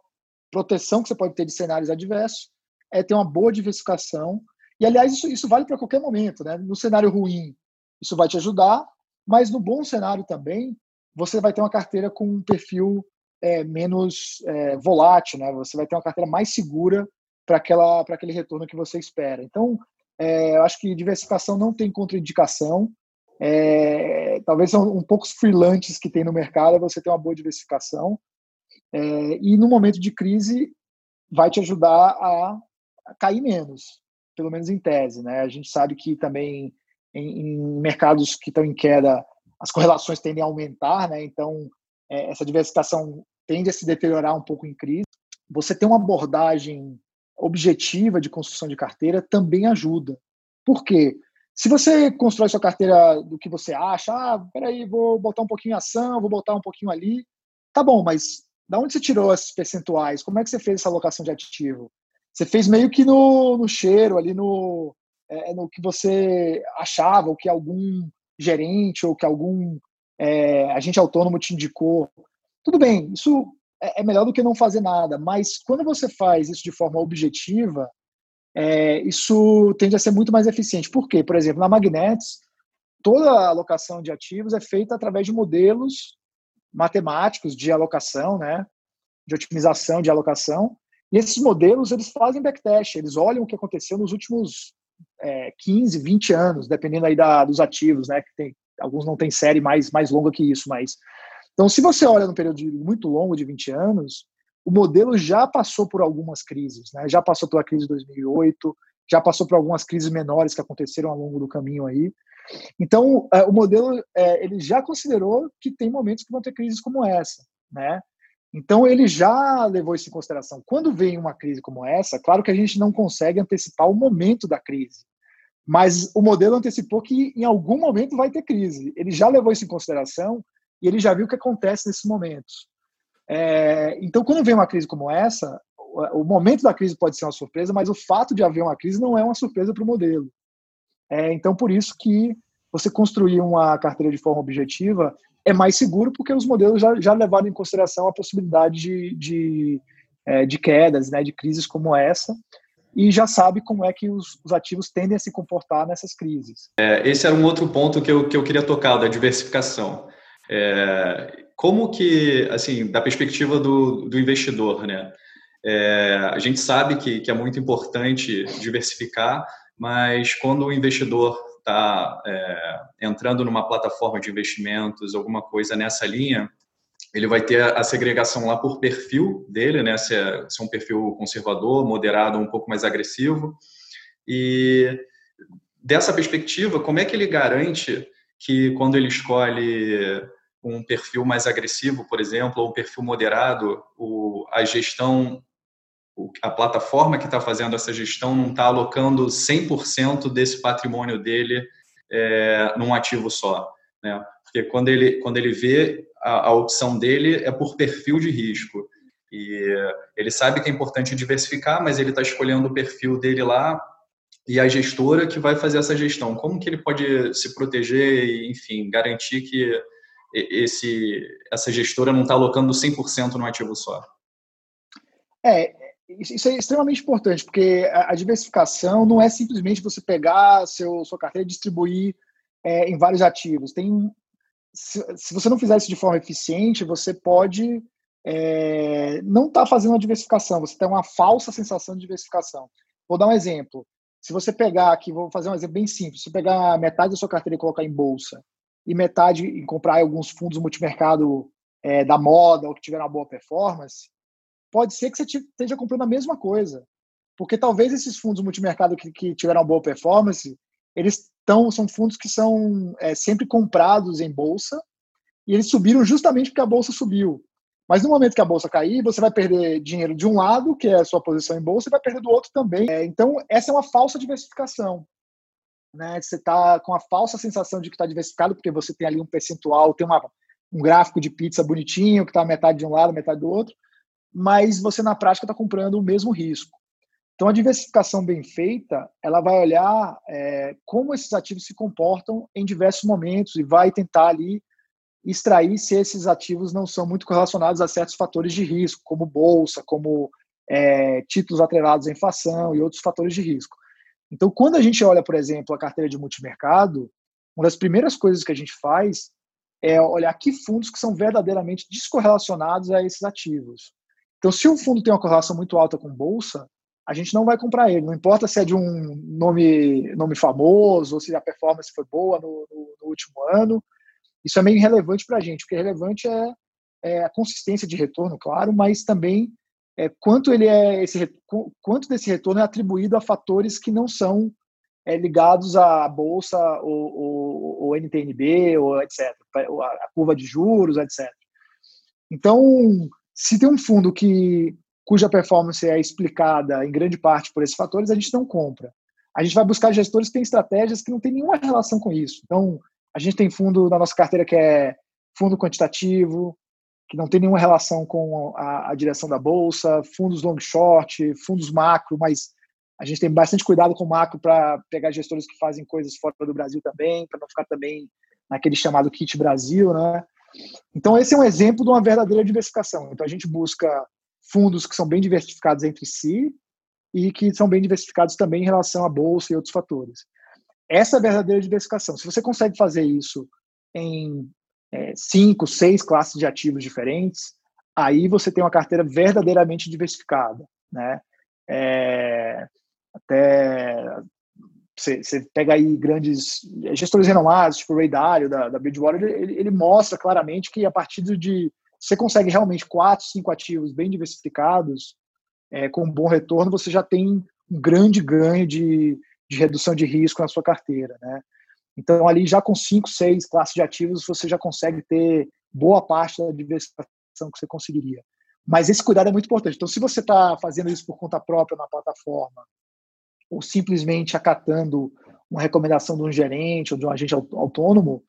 proteção que você pode ter de cenários adversos é ter uma boa diversificação. E, aliás, isso, isso vale para qualquer momento. Né? No cenário ruim, isso vai te ajudar, mas no bom cenário também, você vai ter uma carteira com um perfil é, menos é, volátil, né? você vai ter uma carteira mais segura para aquele retorno que você espera. Então, é, eu acho que diversificação não tem contraindicação. É, talvez são um poucos freelances que tem no mercado, você ter uma boa diversificação. É, e no momento de crise vai te ajudar a, cair menos, pelo menos em tese. Né? A gente sabe que também em, em mercados que estão em queda, as correlações tendem a aumentar, né? então é, essa diversificação tende a se deteriorar um pouco em crise. Você ter uma abordagem objetiva de construção de carteira também ajuda. Por quê? Se você constrói sua carteira do que você acha, ah, peraí, vou botar um pouquinho em ação, vou botar um pouquinho ali, tá bom, mas da onde você tirou esses percentuais? Como é que você fez essa alocação de ativo? Você fez meio que no, no cheiro, ali no, é, no que você achava, ou que algum gerente, ou que algum é, agente autônomo te indicou. Tudo bem, isso é, é, melhor do que não fazer nada, mas quando você faz isso de forma objetiva, é, isso tende a ser muito mais eficiente. Por quê? Por exemplo, na Magnets, toda a alocação de ativos é feita através de modelos matemáticos de alocação, né, de otimização de alocação. E esses modelos, eles fazem backtest, eles olham o que aconteceu nos últimos é, 15, 20 anos, dependendo aí da, dos ativos, né, que tem, alguns não têm série mais, mais longa que isso, mas... Então, se você olha no período de, muito longo de 20 anos, o modelo já passou por algumas crises, né, já passou pela crise de 2008, já passou por algumas crises menores que aconteceram ao longo do caminho aí, então, é, o modelo é, ele já considerou que tem momentos que vão ter crises como essa, né? Então, ele já levou isso em consideração. Quando vem uma crise como essa, claro que a gente não consegue antecipar o momento da crise, mas o modelo antecipou que em algum momento vai ter crise. Ele já levou isso em consideração e ele já viu o que acontece nesses momentos. É, então, quando vem uma crise como essa, o momento da crise pode ser uma surpresa, mas o fato de haver uma crise não é uma surpresa para o modelo. É, então, por isso que você construir uma carteira de forma objetiva é mais seguro, porque os modelos já, já levaram em consideração a possibilidade de, de, é, de quedas, né, de crises como essa. e já sabe como é que os, os ativos tendem a se comportar nessas crises. É, esse era um outro ponto que eu, que eu queria tocar, da diversificação. É, como que, assim, da perspectiva do, do investidor, né? É, a gente sabe que, que é muito importante diversificar, mas quando o investidor está é, entrando numa plataforma de investimentos, alguma coisa nessa linha, ele vai ter a segregação lá por perfil dele, né? Se é, se é um perfil conservador, moderado, um pouco mais agressivo. E dessa perspectiva, como é que ele garante que quando ele escolhe um perfil mais agressivo, por exemplo, ou um perfil moderado, o, a gestão a plataforma que está fazendo essa gestão não está alocando 100% desse patrimônio dele é, num ativo só. Né? Porque quando ele, quando ele vê a, a, opção dele é por perfil de risco. E ele sabe que é importante diversificar, mas ele está escolhendo o perfil dele lá e a gestora que vai fazer essa gestão. Como que ele pode se proteger e, enfim, garantir que esse, essa gestora não está alocando 100% no ativo só? É, isso é extremamente importante, porque a diversificação não é simplesmente você pegar seu, sua carteira e distribuir é, em vários ativos. Tem, se, se, você não fizer isso de forma eficiente, você pode é, não estar tá fazendo uma diversificação, você tem uma falsa sensação de diversificação. Vou dar um exemplo. Se você pegar aqui, vou fazer um exemplo bem simples, se você pegar metade da sua carteira e colocar em bolsa, e metade em comprar alguns fundos multimercado é, da moda ou que tiveram uma boa performance, pode ser que você esteja comprando a mesma coisa. Porque talvez esses fundos multimercado que, que tiveram boa performance, eles tão, são fundos que são é, sempre comprados em bolsa e eles subiram justamente porque a bolsa subiu. Mas no momento que a bolsa cair, você vai perder dinheiro de um lado, que é a sua posição em bolsa, e vai perder do outro também. É, então, essa é uma falsa diversificação. Né? Você está com a falsa sensação de que está diversificado, porque você tem ali um percentual, tem uma, um gráfico de pizza bonitinho, que está metade de um lado, metade do outro, mas você na prática está comprando o mesmo risco. Então, a diversificação bem feita, ela vai olhar é, como esses ativos se comportam em diversos momentos e vai tentar ali extrair se esses ativos não são muito correlacionados a certos fatores de risco, como bolsa, como é, títulos atrelados à inflação e outros fatores de risco. Então, quando a gente olha, por exemplo, a carteira de multimercado, uma das primeiras coisas que a gente faz é olhar que fundos que são verdadeiramente descorrelacionados a esses ativos. Então, se um fundo tem uma correlação muito alta com bolsa, a gente não vai comprar ele. Não importa se é de um nome, nome famoso ou se a performance foi boa no, no, no último ano. Isso é meio irrelevante para a gente. O que é relevante é, é, a consistência de retorno, claro, mas também é, quanto ele é esse quanto desse retorno é atribuído a fatores que não são é, ligados à bolsa ou, ou, ou NTNB ou etc, a curva de juros, etc. Então, se tem um fundo que cuja performance é explicada em grande parte por esses fatores, a gente não compra. A gente vai buscar gestores que têm estratégias que não têm nenhuma relação com isso. Então, a gente tem fundo na nossa carteira que é fundo quantitativo, que não tem nenhuma relação com a, a direção da bolsa, fundos long short, fundos macro, mas a gente tem bastante cuidado com o macro para pegar gestores que fazem coisas fora do Brasil também, para não ficar também naquele chamado kit Brasil, né? Então, esse é um exemplo de uma verdadeira diversificação. Então, a gente busca fundos que são bem diversificados entre si e que são bem diversificados também em relação à bolsa e outros fatores. Essa é a verdadeira diversificação. Se você consegue fazer isso em é, cinco, seis classes de ativos diferentes, aí você tem uma carteira verdadeiramente diversificada, né? É, até você, pega aí grandes gestores renomados, tipo o Ray Dalio, da, da Bridgewater, ele, ele mostra claramente que a partir de você consegue realmente quatro, cinco ativos bem diversificados, é, com bom retorno, você já tem um grande ganho de, de redução de risco na sua carteira, né? Então, ali já com cinco, seis classes de ativos, você já consegue ter boa parte da diversificação que você conseguiria. Mas esse cuidado é muito importante. Então, se você está fazendo isso por conta própria na plataforma, ou simplesmente acatando uma recomendação de um gerente ou de um agente autônomo,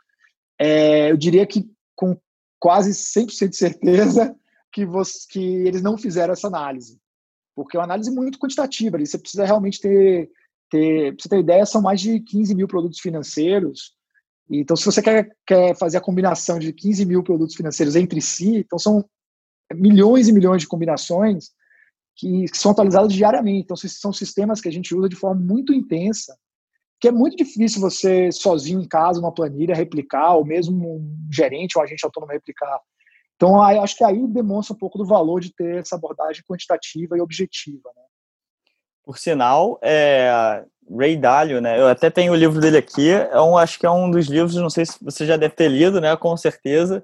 é, eu diria que com quase 100% de certeza que, você, que eles não fizeram essa análise. Porque é uma análise muito quantitativa, ali você precisa realmente ter, ter para você ter ideia, são mais de 15 mil produtos financeiros, então se você quer, quer fazer a combinação de 15 mil produtos financeiros entre si, então são milhões e milhões de combinações, que, que são atualizadas diariamente. Então, são sistemas que a gente usa de forma muito intensa, que é muito difícil você, sozinho em casa, uma planilha, replicar, ou mesmo um gerente ou um agente autônomo replicar. Então, acho que aí demonstra um pouco do valor de ter essa abordagem quantitativa e objetiva. Né? Por sinal, é, Ray Dalio, né? Eu até tenho o livro dele aqui. É um, acho que é um dos livros, não sei se você já deve ter lido, né? Com certeza.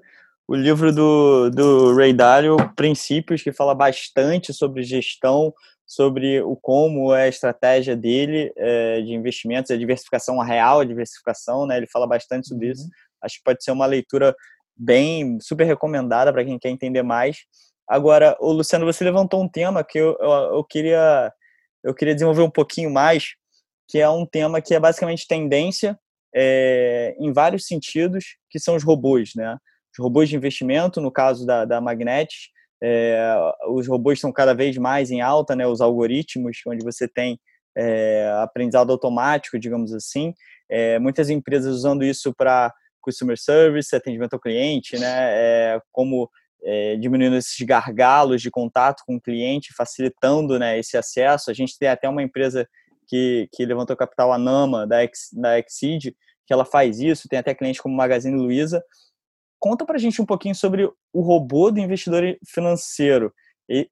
O livro do, do Ray Dalio, Princípios, que fala bastante sobre gestão, sobre o como é a estratégia dele é, de investimentos, a diversificação, a real diversificação, né? Ele fala bastante sobre uhum. isso. Acho que pode ser uma leitura bem super recomendada para quem quer entender mais. Agora, o Luciano, você levantou um tema que eu, eu, eu, queria eu queria desenvolver um pouquinho mais, que é um tema que é basicamente tendência é, em vários sentidos, que são os robôs, né? Os robôs de investimento, no caso da, da Magnet, é, os robôs estão cada vez mais em alta, né? Os algoritmos, onde você tem é, aprendizado automático, digamos assim. É, muitas empresas usando isso para customer service, atendimento ao cliente, né? É, como é, diminuindo esses gargalos de contato com o cliente, facilitando né, esse acesso. A gente tem até uma empresa que, que levantou capital, a Nama, da, Ex, da Exceed, que ela faz isso, tem até clientes como Magazine Luiza. Conta para a gente um pouquinho sobre o robô do investidor financeiro.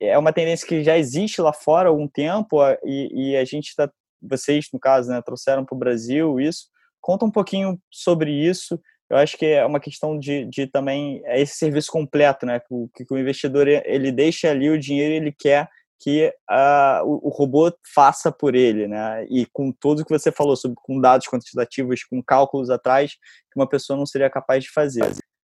É uma tendência que já existe lá fora há algum tempo e, e a gente está, vocês no caso, né, trouxeram para o Brasil isso. Conta um pouquinho sobre isso eu acho que é uma questão de, de também é esse serviço completo, né? Que que o investidor ele deixa ali o dinheiro, ele quer que uh, o, o, robô faça por ele, né? E com tudo que você falou sobre com dados quantitativos, com cálculos atrás, que uma pessoa não seria capaz de fazer.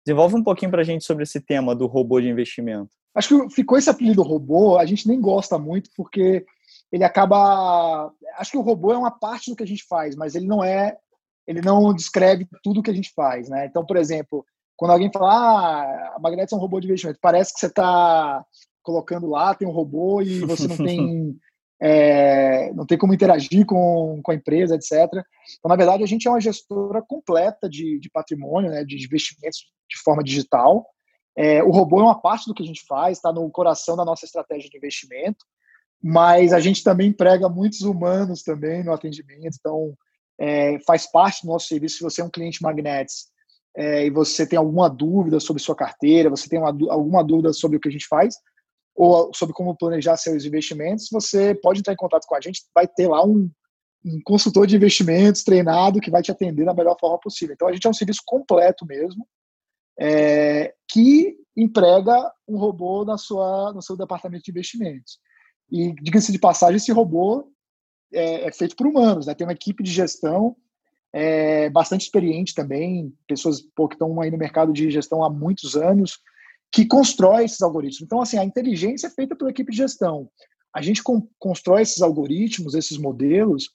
Desenvolve um pouquinho para a gente sobre esse tema do robô de investimento. Acho que ficou esse apelido robô, a gente nem gosta muito porque ele acaba. Acho que o robô é uma parte do que a gente faz, mas ele não é ele não descreve tudo que a gente faz, né? Então, por exemplo, quando alguém fala, ah, a Magnetis é um robô de investimento, parece que você está colocando lá, tem um robô e você não tem é, não tem como interagir com, com a empresa, etc. Então, na verdade, a gente é uma gestora completa de, de patrimônio, né, de investimentos de forma digital. É, o robô é uma parte do que a gente faz, está no coração da nossa estratégia de investimento, mas a gente também emprega muitos humanos também no atendimento. Então, é, faz parte do nosso serviço. Se você é um cliente Magnets é, e você tem alguma dúvida sobre sua carteira, você tem uma, alguma dúvida sobre o que a gente faz, ou sobre como planejar seus investimentos, você pode entrar em contato com a gente. Vai ter lá um, um consultor de investimentos treinado que vai te atender da melhor forma possível. Então, a gente é um serviço completo mesmo, é, que emprega um robô na sua, no seu departamento de investimentos. E, diga-se de passagem, esse robô é, é feito por humanos, né? Tem uma equipe de gestão é, bastante experiente também, pessoas pô, que estão aí no mercado de gestão há muitos anos, que constrói esses algoritmos. Então, assim, a inteligência é feita pela equipe de gestão. A gente constrói esses algoritmos, esses modelos,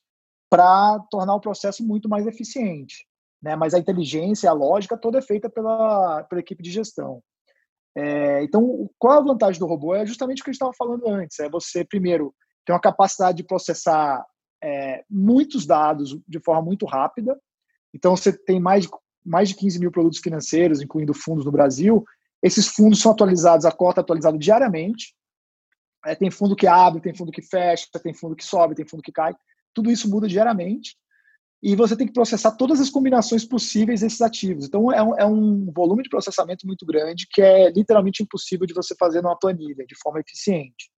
para tornar o processo muito mais eficiente. Né? Mas a inteligência, a lógica, toda é feita pela, pela equipe de gestão. É, então, qual a vantagem do robô? É justamente o que a gente estava falando antes. É você, primeiro, tem uma capacidade de processar é, muitos dados de forma muito rápida. Então, você tem mais mais de 15 mil produtos financeiros, incluindo fundos no Brasil. Esses fundos são atualizados, a cota é atualizada diariamente. É, tem fundo que abre, tem fundo que fecha, tem fundo que sobe, tem fundo que cai. Tudo isso muda diariamente. E você tem que processar todas as combinações possíveis desses ativos. Então, é um, é um volume de processamento muito grande que é literalmente impossível de você fazer numa planilha de forma eficiente.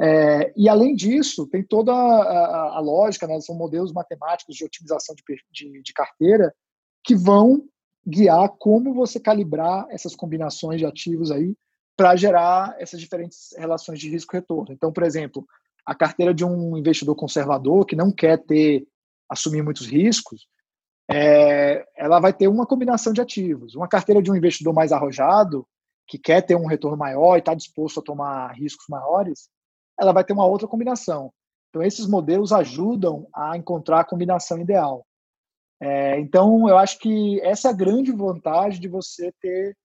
É, e além disso, tem toda a, a, lógica, né, são modelos matemáticos de otimização de, de, de, carteira que vão guiar como você calibrar essas combinações de ativos aí para gerar essas diferentes relações de risco-retorno. Então, por exemplo, a carteira de um investidor conservador que não quer ter assumir muitos riscos, é, ela vai ter uma combinação de ativos. Uma carteira de um investidor mais arrojado que quer ter um retorno maior e está disposto a tomar riscos maiores, ela vai ter uma outra combinação. Então, esses modelos ajudam a encontrar a combinação ideal. É, então, eu acho que essa é a grande vantagem de você ter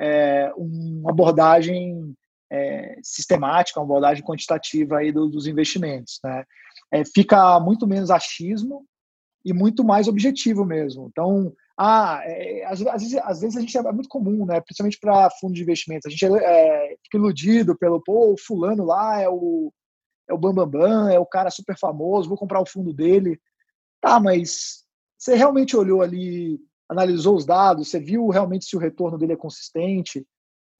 é, uma abordagem é, sistemática, uma abordagem quantitativa aí do, dos investimentos. Né? É, fica muito menos achismo e muito mais objetivo mesmo. Então, ah, é, às, às, vezes, às, vezes, a gente é, muito comum, né? Principalmente para fundo de investimentos, a gente é, fica iludido pelo pô, o fulano lá é o é o Bambambam, Bam Bam, é o cara super famoso, vou comprar o fundo dele. Tá, mas você realmente olhou ali, analisou os dados, você viu realmente se o retorno dele é consistente?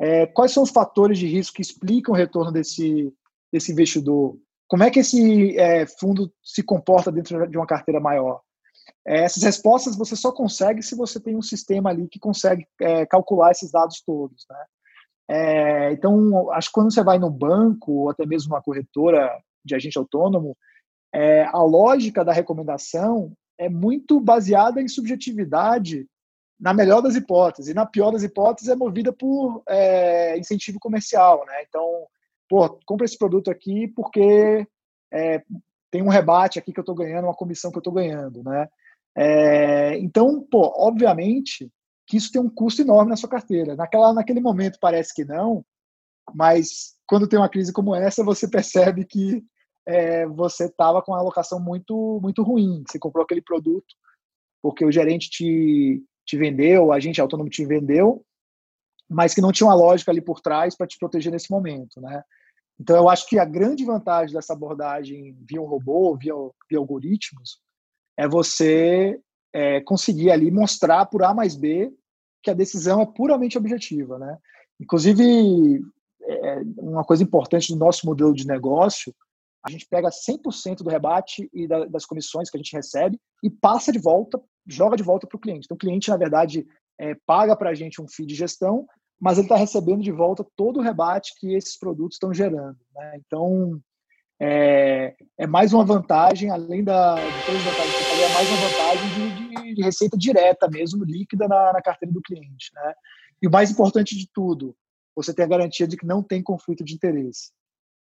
É, quais são os fatores de risco que explicam o retorno desse, desse investidor? Como é que esse é, fundo se comporta dentro de uma carteira maior? É, essas respostas você só consegue se você tem um sistema ali que consegue é, calcular esses dados todos. Né? É, então, acho que quando você vai no banco ou até mesmo uma corretora de agente autônomo, é, a lógica da recomendação é muito baseada em subjetividade, na melhor das hipóteses. E na pior das hipóteses é movida por é, incentivo comercial. Né? Então, pô, compra esse produto aqui porque é, tem um rebate aqui que eu estou ganhando, uma comissão que eu estou ganhando. Né? É, então, pô, obviamente que isso tem um custo enorme na sua carteira. Naquela, naquele momento parece que não, mas quando tem uma crise como essa, você percebe que é, você estava com uma alocação muito, muito ruim. Você comprou aquele produto porque o gerente te, te vendeu, o agente autônomo te vendeu, mas que não tinha uma lógica ali por trás para te proteger nesse momento, né? Então, eu acho que a grande vantagem dessa abordagem via um robô, via, via algoritmos, é você é, conseguir ali mostrar por A mais B que a decisão é puramente objetiva, né? Inclusive, é, uma coisa importante do nosso modelo de negócio a gente pega 100% do rebate e da, das comissões que a gente recebe e passa de volta, joga de volta para o cliente. Então, o cliente, na verdade, é, paga para a gente um FII de gestão, mas ele está recebendo de volta todo o rebate que esses produtos estão gerando. Né? Então, é, é, mais uma vantagem, além da, de todas as vantagens que eu falei, é mais uma vantagem de, de, de receita direta mesmo, líquida na, na, carteira do cliente. Né? E o mais importante de tudo, você tem a garantia de que não tem conflito de interesse.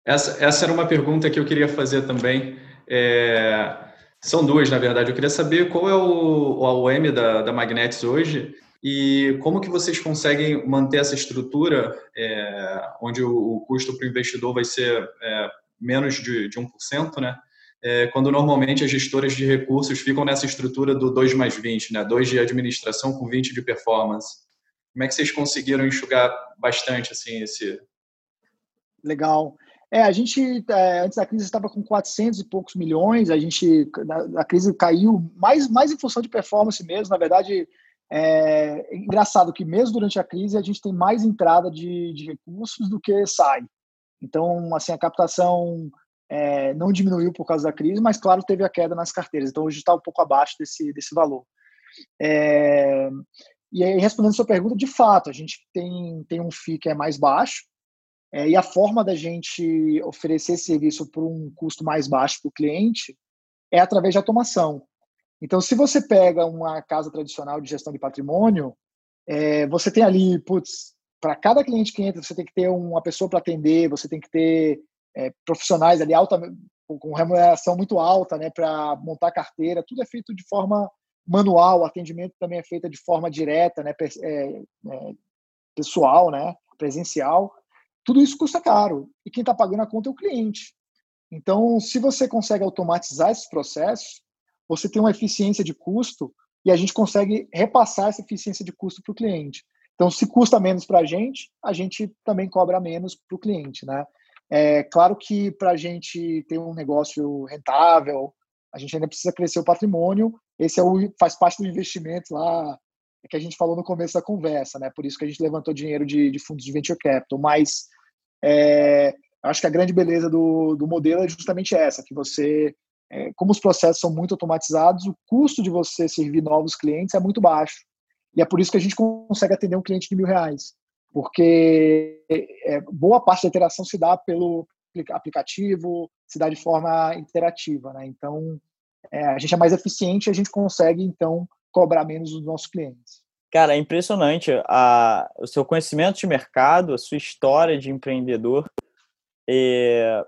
Essa, essa era uma pergunta que eu queria fazer também. É, são duas, na verdade. Eu queria saber qual é o, o AOM da, da Magnetics hoje e como que vocês conseguem manter essa estrutura é, onde o, o custo para o investidor vai ser é, menos de, de 1%, né? É, quando normalmente as gestoras de recursos ficam nessa estrutura do 2 mais 20, né? 2 de administração com 20 de performance. Como é que vocês conseguiram enxugar bastante assim esse... Legal. É, a gente, é, antes da crise, estava com 400 e poucos milhões, a gente, a, crise caiu mais, mais em função de performance mesmo, na verdade, é, é, engraçado que mesmo durante a crise a gente tem mais entrada de, de recursos do que sai. Então, assim, a captação é, não diminuiu por causa da crise, mas, claro, teve a queda nas carteiras, então hoje está um pouco abaixo desse, desse valor. É, e aí, respondendo a sua pergunta, de fato, a gente tem, tem um FII que é mais baixo, é, e a forma da gente oferecer esse serviço por um custo mais baixo para o cliente é através de automação. Então, se você pega uma casa tradicional de gestão de patrimônio, é, você tem ali, putz, para cada cliente que entra, você tem que ter uma pessoa para atender, você tem que ter é, profissionais ali alta, com remuneração muito alta, né, para montar carteira. Tudo é feito de forma manual, o atendimento também é feito de forma direta, né, é, é, pessoal, né, presencial. Tudo isso custa caro e quem está pagando a conta é o cliente. Então, se você consegue automatizar esses processos, você tem uma eficiência de custo e a gente consegue repassar essa eficiência de custo para o cliente. Então, se custa menos para a gente, a gente também cobra menos para o cliente, né? É claro que para a gente ter um negócio rentável, a gente ainda precisa crescer o patrimônio. Esse é o, faz parte do investimento lá que a gente falou no começo da conversa, né? Por isso que a gente levantou dinheiro de, de fundos de venture capital. Mas é, acho que a grande beleza do, do modelo é justamente essa, que você, é, como os processos são muito automatizados, o custo de você servir novos clientes é muito baixo. E é por isso que a gente consegue atender um cliente de mil reais, porque é, boa parte da interação se dá pelo aplicativo, se dá de forma interativa, né? Então, é, a gente é mais eficiente, a gente consegue então cobrar menos dos nossos clientes. Cara, é impressionante a, o seu conhecimento de mercado, a sua história de empreendedor. É,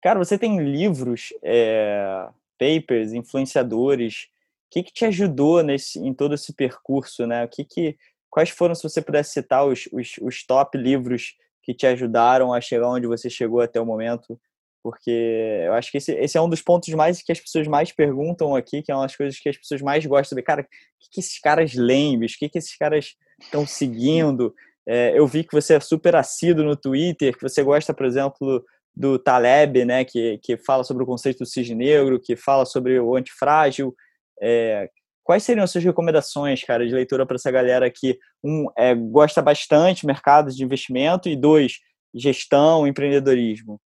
cara, você tem livros, é, papers, influenciadores. O que, que te ajudou nesse, em todo esse percurso, né? O que, que quais foram, se você pudesse citar os, os, os top livros que te ajudaram a chegar onde você chegou até o momento? Porque eu acho que esse, esse, é um dos pontos mais que as pessoas mais perguntam aqui, que é uma das coisas que as pessoas mais gostam de. Cara, o que, que esses caras lembram? O que, que esses caras estão seguindo? É, eu vi que você é super assíduo no Twitter, que você gosta, por exemplo, do Taleb, né, que, que fala sobre o conceito do cisne negro, que fala sobre o antifrágil. É, quais seriam as suas recomendações, cara, de leitura para essa galera que, um, é, gosta bastante de mercados de investimento e, dois, gestão, empreendedorismo?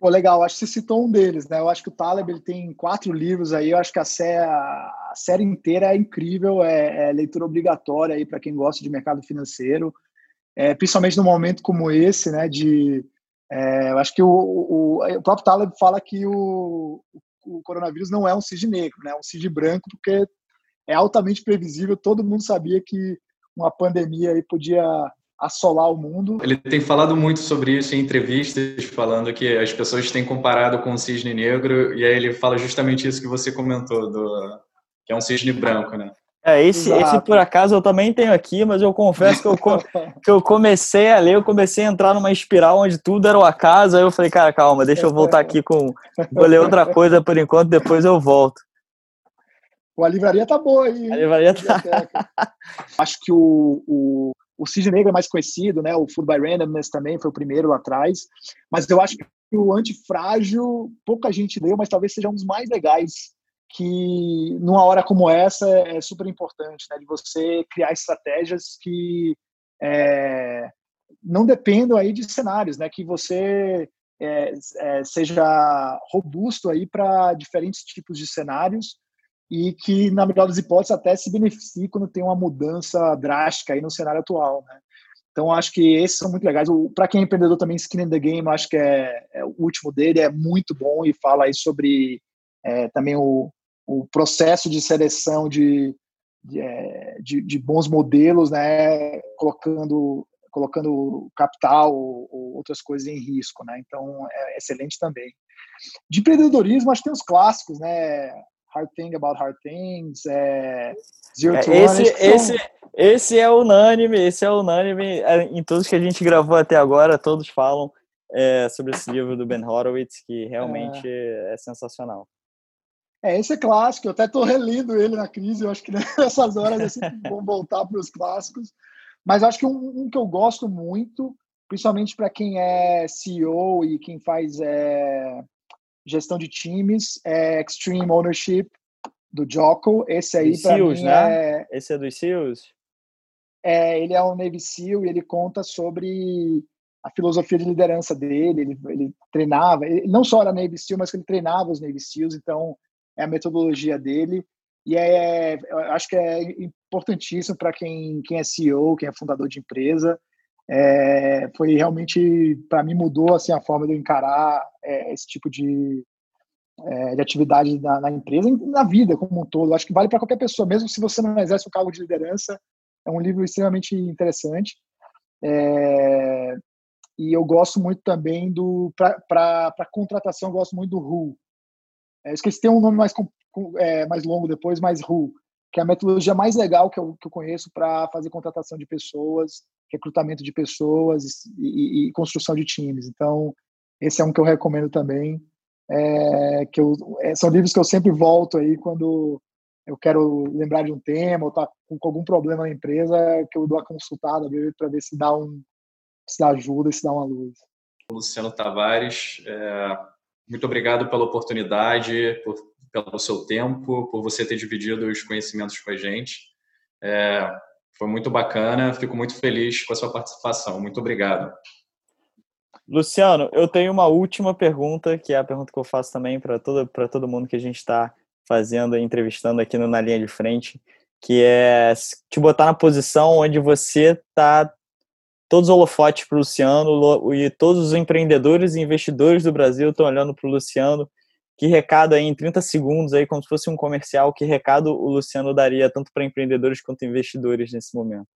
Pô, legal, acho que você citou um deles, né? Eu acho que o Taleb ele tem quatro livros aí, eu acho que a série, a série inteira é incrível, é, é leitura obrigatória aí para quem gosta de mercado financeiro, é, principalmente num momento como esse, né? De, é, eu acho que o, o, o, próprio Taleb fala que o, o coronavírus não é um cisne negro, né? É um cisne branco, porque é altamente previsível, todo mundo sabia que uma pandemia aí podia assolar o mundo. Ele tem falado muito sobre isso em entrevistas, falando que as pessoas têm comparado com o cisne negro, e aí ele fala justamente isso que você comentou, do, que é um cisne branco, né? É, esse, esse por acaso eu também tenho aqui, mas eu confesso que eu, que eu comecei a ler, eu comecei a entrar numa espiral onde tudo era o acaso, aí eu falei, cara, calma, deixa eu voltar aqui com. Vou ler outra coisa por enquanto, depois eu volto. a livraria tá boa aí. A livraria tá. Acho que o, o, o Cisne Negro é mais conhecido, né? O Food by Randomness também foi o primeiro lá atrás. Mas eu acho que o Antifrágil, pouca gente leu, mas talvez seja um dos mais legais que numa hora como essa é super importante, né? De você criar estratégias que é, não dependam aí de cenários, né? Que você é, é, seja robusto aí para diferentes tipos de cenários e que, na melhor das hipóteses, até se beneficie quando tem uma mudança drástica aí no cenário atual, né? Então, acho que esses são muito legais. Para quem é empreendedor também, Skin in the Game, acho que é, é, o último dele, é muito bom e fala aí sobre é, também o, o processo de seleção de, de, é, de, de bons modelos, né? Colocando, colocando capital ou, ou, outras coisas em risco, né? Então, é excelente também. De empreendedorismo, acho que tem os clássicos, né? Hard Thing About Hard Things, é, Zero é, to esse, One. Esse, esse é unânime, esse é unânime é, em todos que a gente gravou até agora, todos falam é, sobre esse livro do Ben Horowitz, que realmente é, é sensacional. É, esse é clássico, eu até estou relendo ele na crise, eu acho que nessas horas é sempre bom voltar para os clássicos. Mas acho que um, um, que eu gosto muito, principalmente para quem é CEO e quem faz é, gestão de times, é Extreme Ownership do Jocko. Esse aí para mim né? é... Esse é dos SEALs? É, ele é um Navy SEAL e ele conta sobre a filosofia de liderança dele. Ele, ele treinava, ele não só era Navy SEAL, mas ele treinava os Navy SEAls, então é a metodologia dele. E é, acho que é importantíssimo para quem, quem é CEO, quem é fundador de empresa, é, foi realmente para mim mudou assim a forma de eu encarar é, esse tipo de, é, de atividade na, na, empresa e na vida como um todo. Acho que vale para qualquer pessoa, mesmo se você não exerce o cargo de liderança. É um livro extremamente interessante. É, e eu gosto muito também do para contratação, eu gosto muito do Who. É, esqueci tem um nome mais é, mais longo depois, mas Who, que é a metodologia mais legal que eu, que eu conheço para fazer contratação de pessoas recrutamento de pessoas e, e, construção de times. Então, esse é um que eu recomendo também. É, que eu, é, são livros que eu sempre volto aí quando eu quero lembrar de um tema ou tá com, com algum problema na empresa, que eu dou a consultada para ver se dá um se dá ajuda, se dá uma luz. Luciano Tavares, é, muito obrigado pela oportunidade, por, pelo seu tempo, por você ter dividido os conhecimentos com a gente. É, foi muito bacana, fico muito feliz com a sua participação. Muito obrigado. Luciano, eu tenho uma última pergunta, que é a pergunta que eu faço também para todo, todo mundo que a gente está fazendo, entrevistando aqui no Na Linha de Frente, que é te botar na posição onde você está todos os holofotes para o Luciano e todos os empreendedores e investidores do Brasil estão olhando para o Luciano que recado aí em 30 segundos aí, como se fosse um comercial, que recado o Luciano daria tanto para empreendedores quanto investidores nesse momento?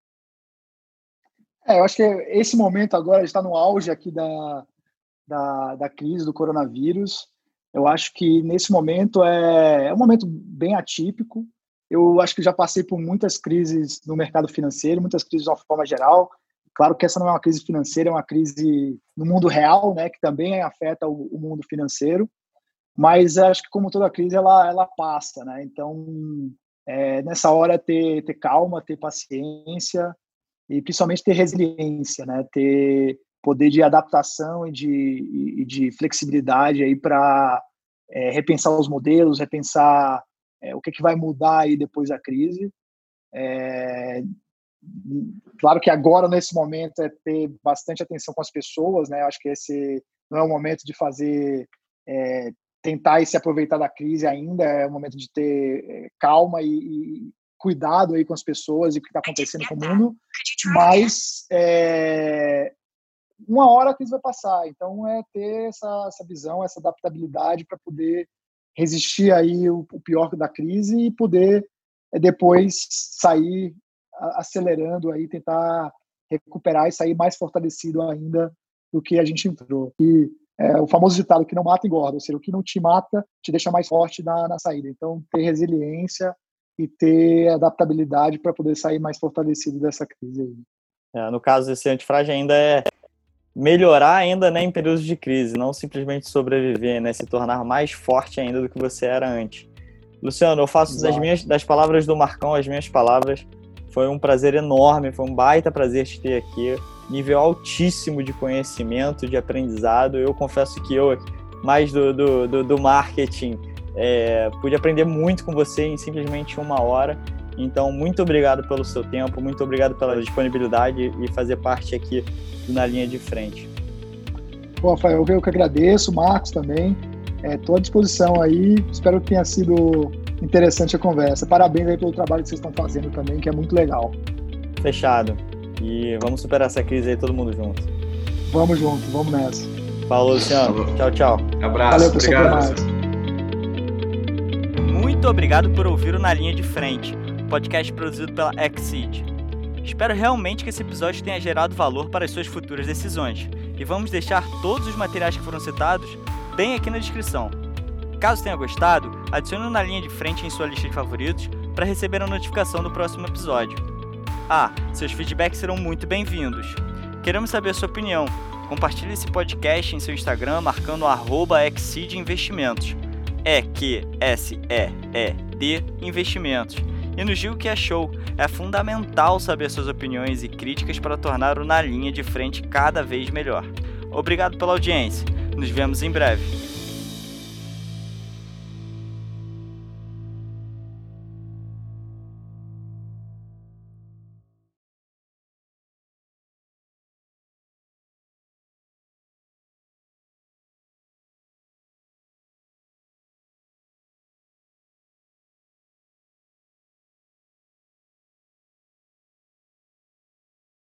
É, eu acho que esse momento agora está no auge aqui da, da, da crise do coronavírus. Eu acho que nesse momento é, é um momento bem atípico. Eu acho que já passei por muitas crises no mercado financeiro, muitas crises de uma forma geral. Claro que essa não é uma crise financeira, é uma crise no mundo real, né, que também afeta o, o mundo financeiro mas acho que como toda crise ela ela passa, né? Então é, nessa hora ter ter calma, ter paciência e principalmente ter resiliência, né? Ter poder de adaptação e de, e de flexibilidade aí para é, repensar os modelos, repensar é, o que, que vai mudar aí depois da crise. É, claro que agora, nesse momento, é ter bastante atenção com as pessoas, né? Acho que esse não é o momento de fazer, tentar se aproveitar da crise ainda, é o momento de ter é, calma e, e cuidado aí com as pessoas e o que está acontecendo com o mundo, mas é, uma hora a crise vai passar, então é ter essa, essa visão, essa adaptabilidade para poder resistir aí o, o, pior da crise e poder é, depois sair acelerando aí, tentar recuperar e sair mais fortalecido ainda do que a gente entrou. E é, o famoso ditado que não mata engorda, ou seja, o que não te mata te deixa mais forte na, na saída. Então, ter resiliência e ter adaptabilidade para poder sair mais fortalecido dessa crise aí. É, no caso, esse antifrágil ainda é melhorar ainda né, em períodos de crise, não simplesmente sobreviver, né, se tornar mais forte ainda do que você era antes. Luciano, eu faço das minhas das palavras do Marcão as minhas palavras. Foi um prazer enorme, foi um baita prazer te ter aqui. Nível altíssimo de conhecimento, de aprendizado. Eu confesso que eu, mais do, do, do, do marketing, é, pude aprender muito com você em simplesmente uma hora. Então, muito obrigado pelo seu tempo, muito obrigado pela disponibilidade e fazer parte aqui na linha de frente. Pô, Rafael, eu que agradeço, Marcos também. Estou é, à disposição aí. Espero que tenha sido interessante a conversa. Parabéns aí pelo trabalho que vocês estão fazendo também, que é muito legal. Fechado. E vamos superar essa crise aí todo mundo junto. Vamos junto, vamos nessa. Falou, Luciano. Tchau, tchau. Abraço. Valeu, pessoal. Obrigado. Muito obrigado por ouvir o Na Linha de Frente, podcast produzido pela Exceed. Espero realmente que esse episódio tenha gerado valor para as suas futuras decisões, e vamos deixar todos os materiais que foram citados bem aqui na descrição. Caso tenha gostado, adicione na linha de frente em sua lista de favoritos para receber a notificação do próximo episódio. Ah, seus feedbacks serão muito bem-vindos. Queremos saber sua opinião. Compartilhe esse podcast em seu Instagram marcando o Investimentos. E Q S E E D Investimentos e nos diga o que achou. É fundamental saber suas opiniões e críticas para tornar o Na Linha de Frente cada vez melhor. Obrigado pela audiência. Nos vemos em breve.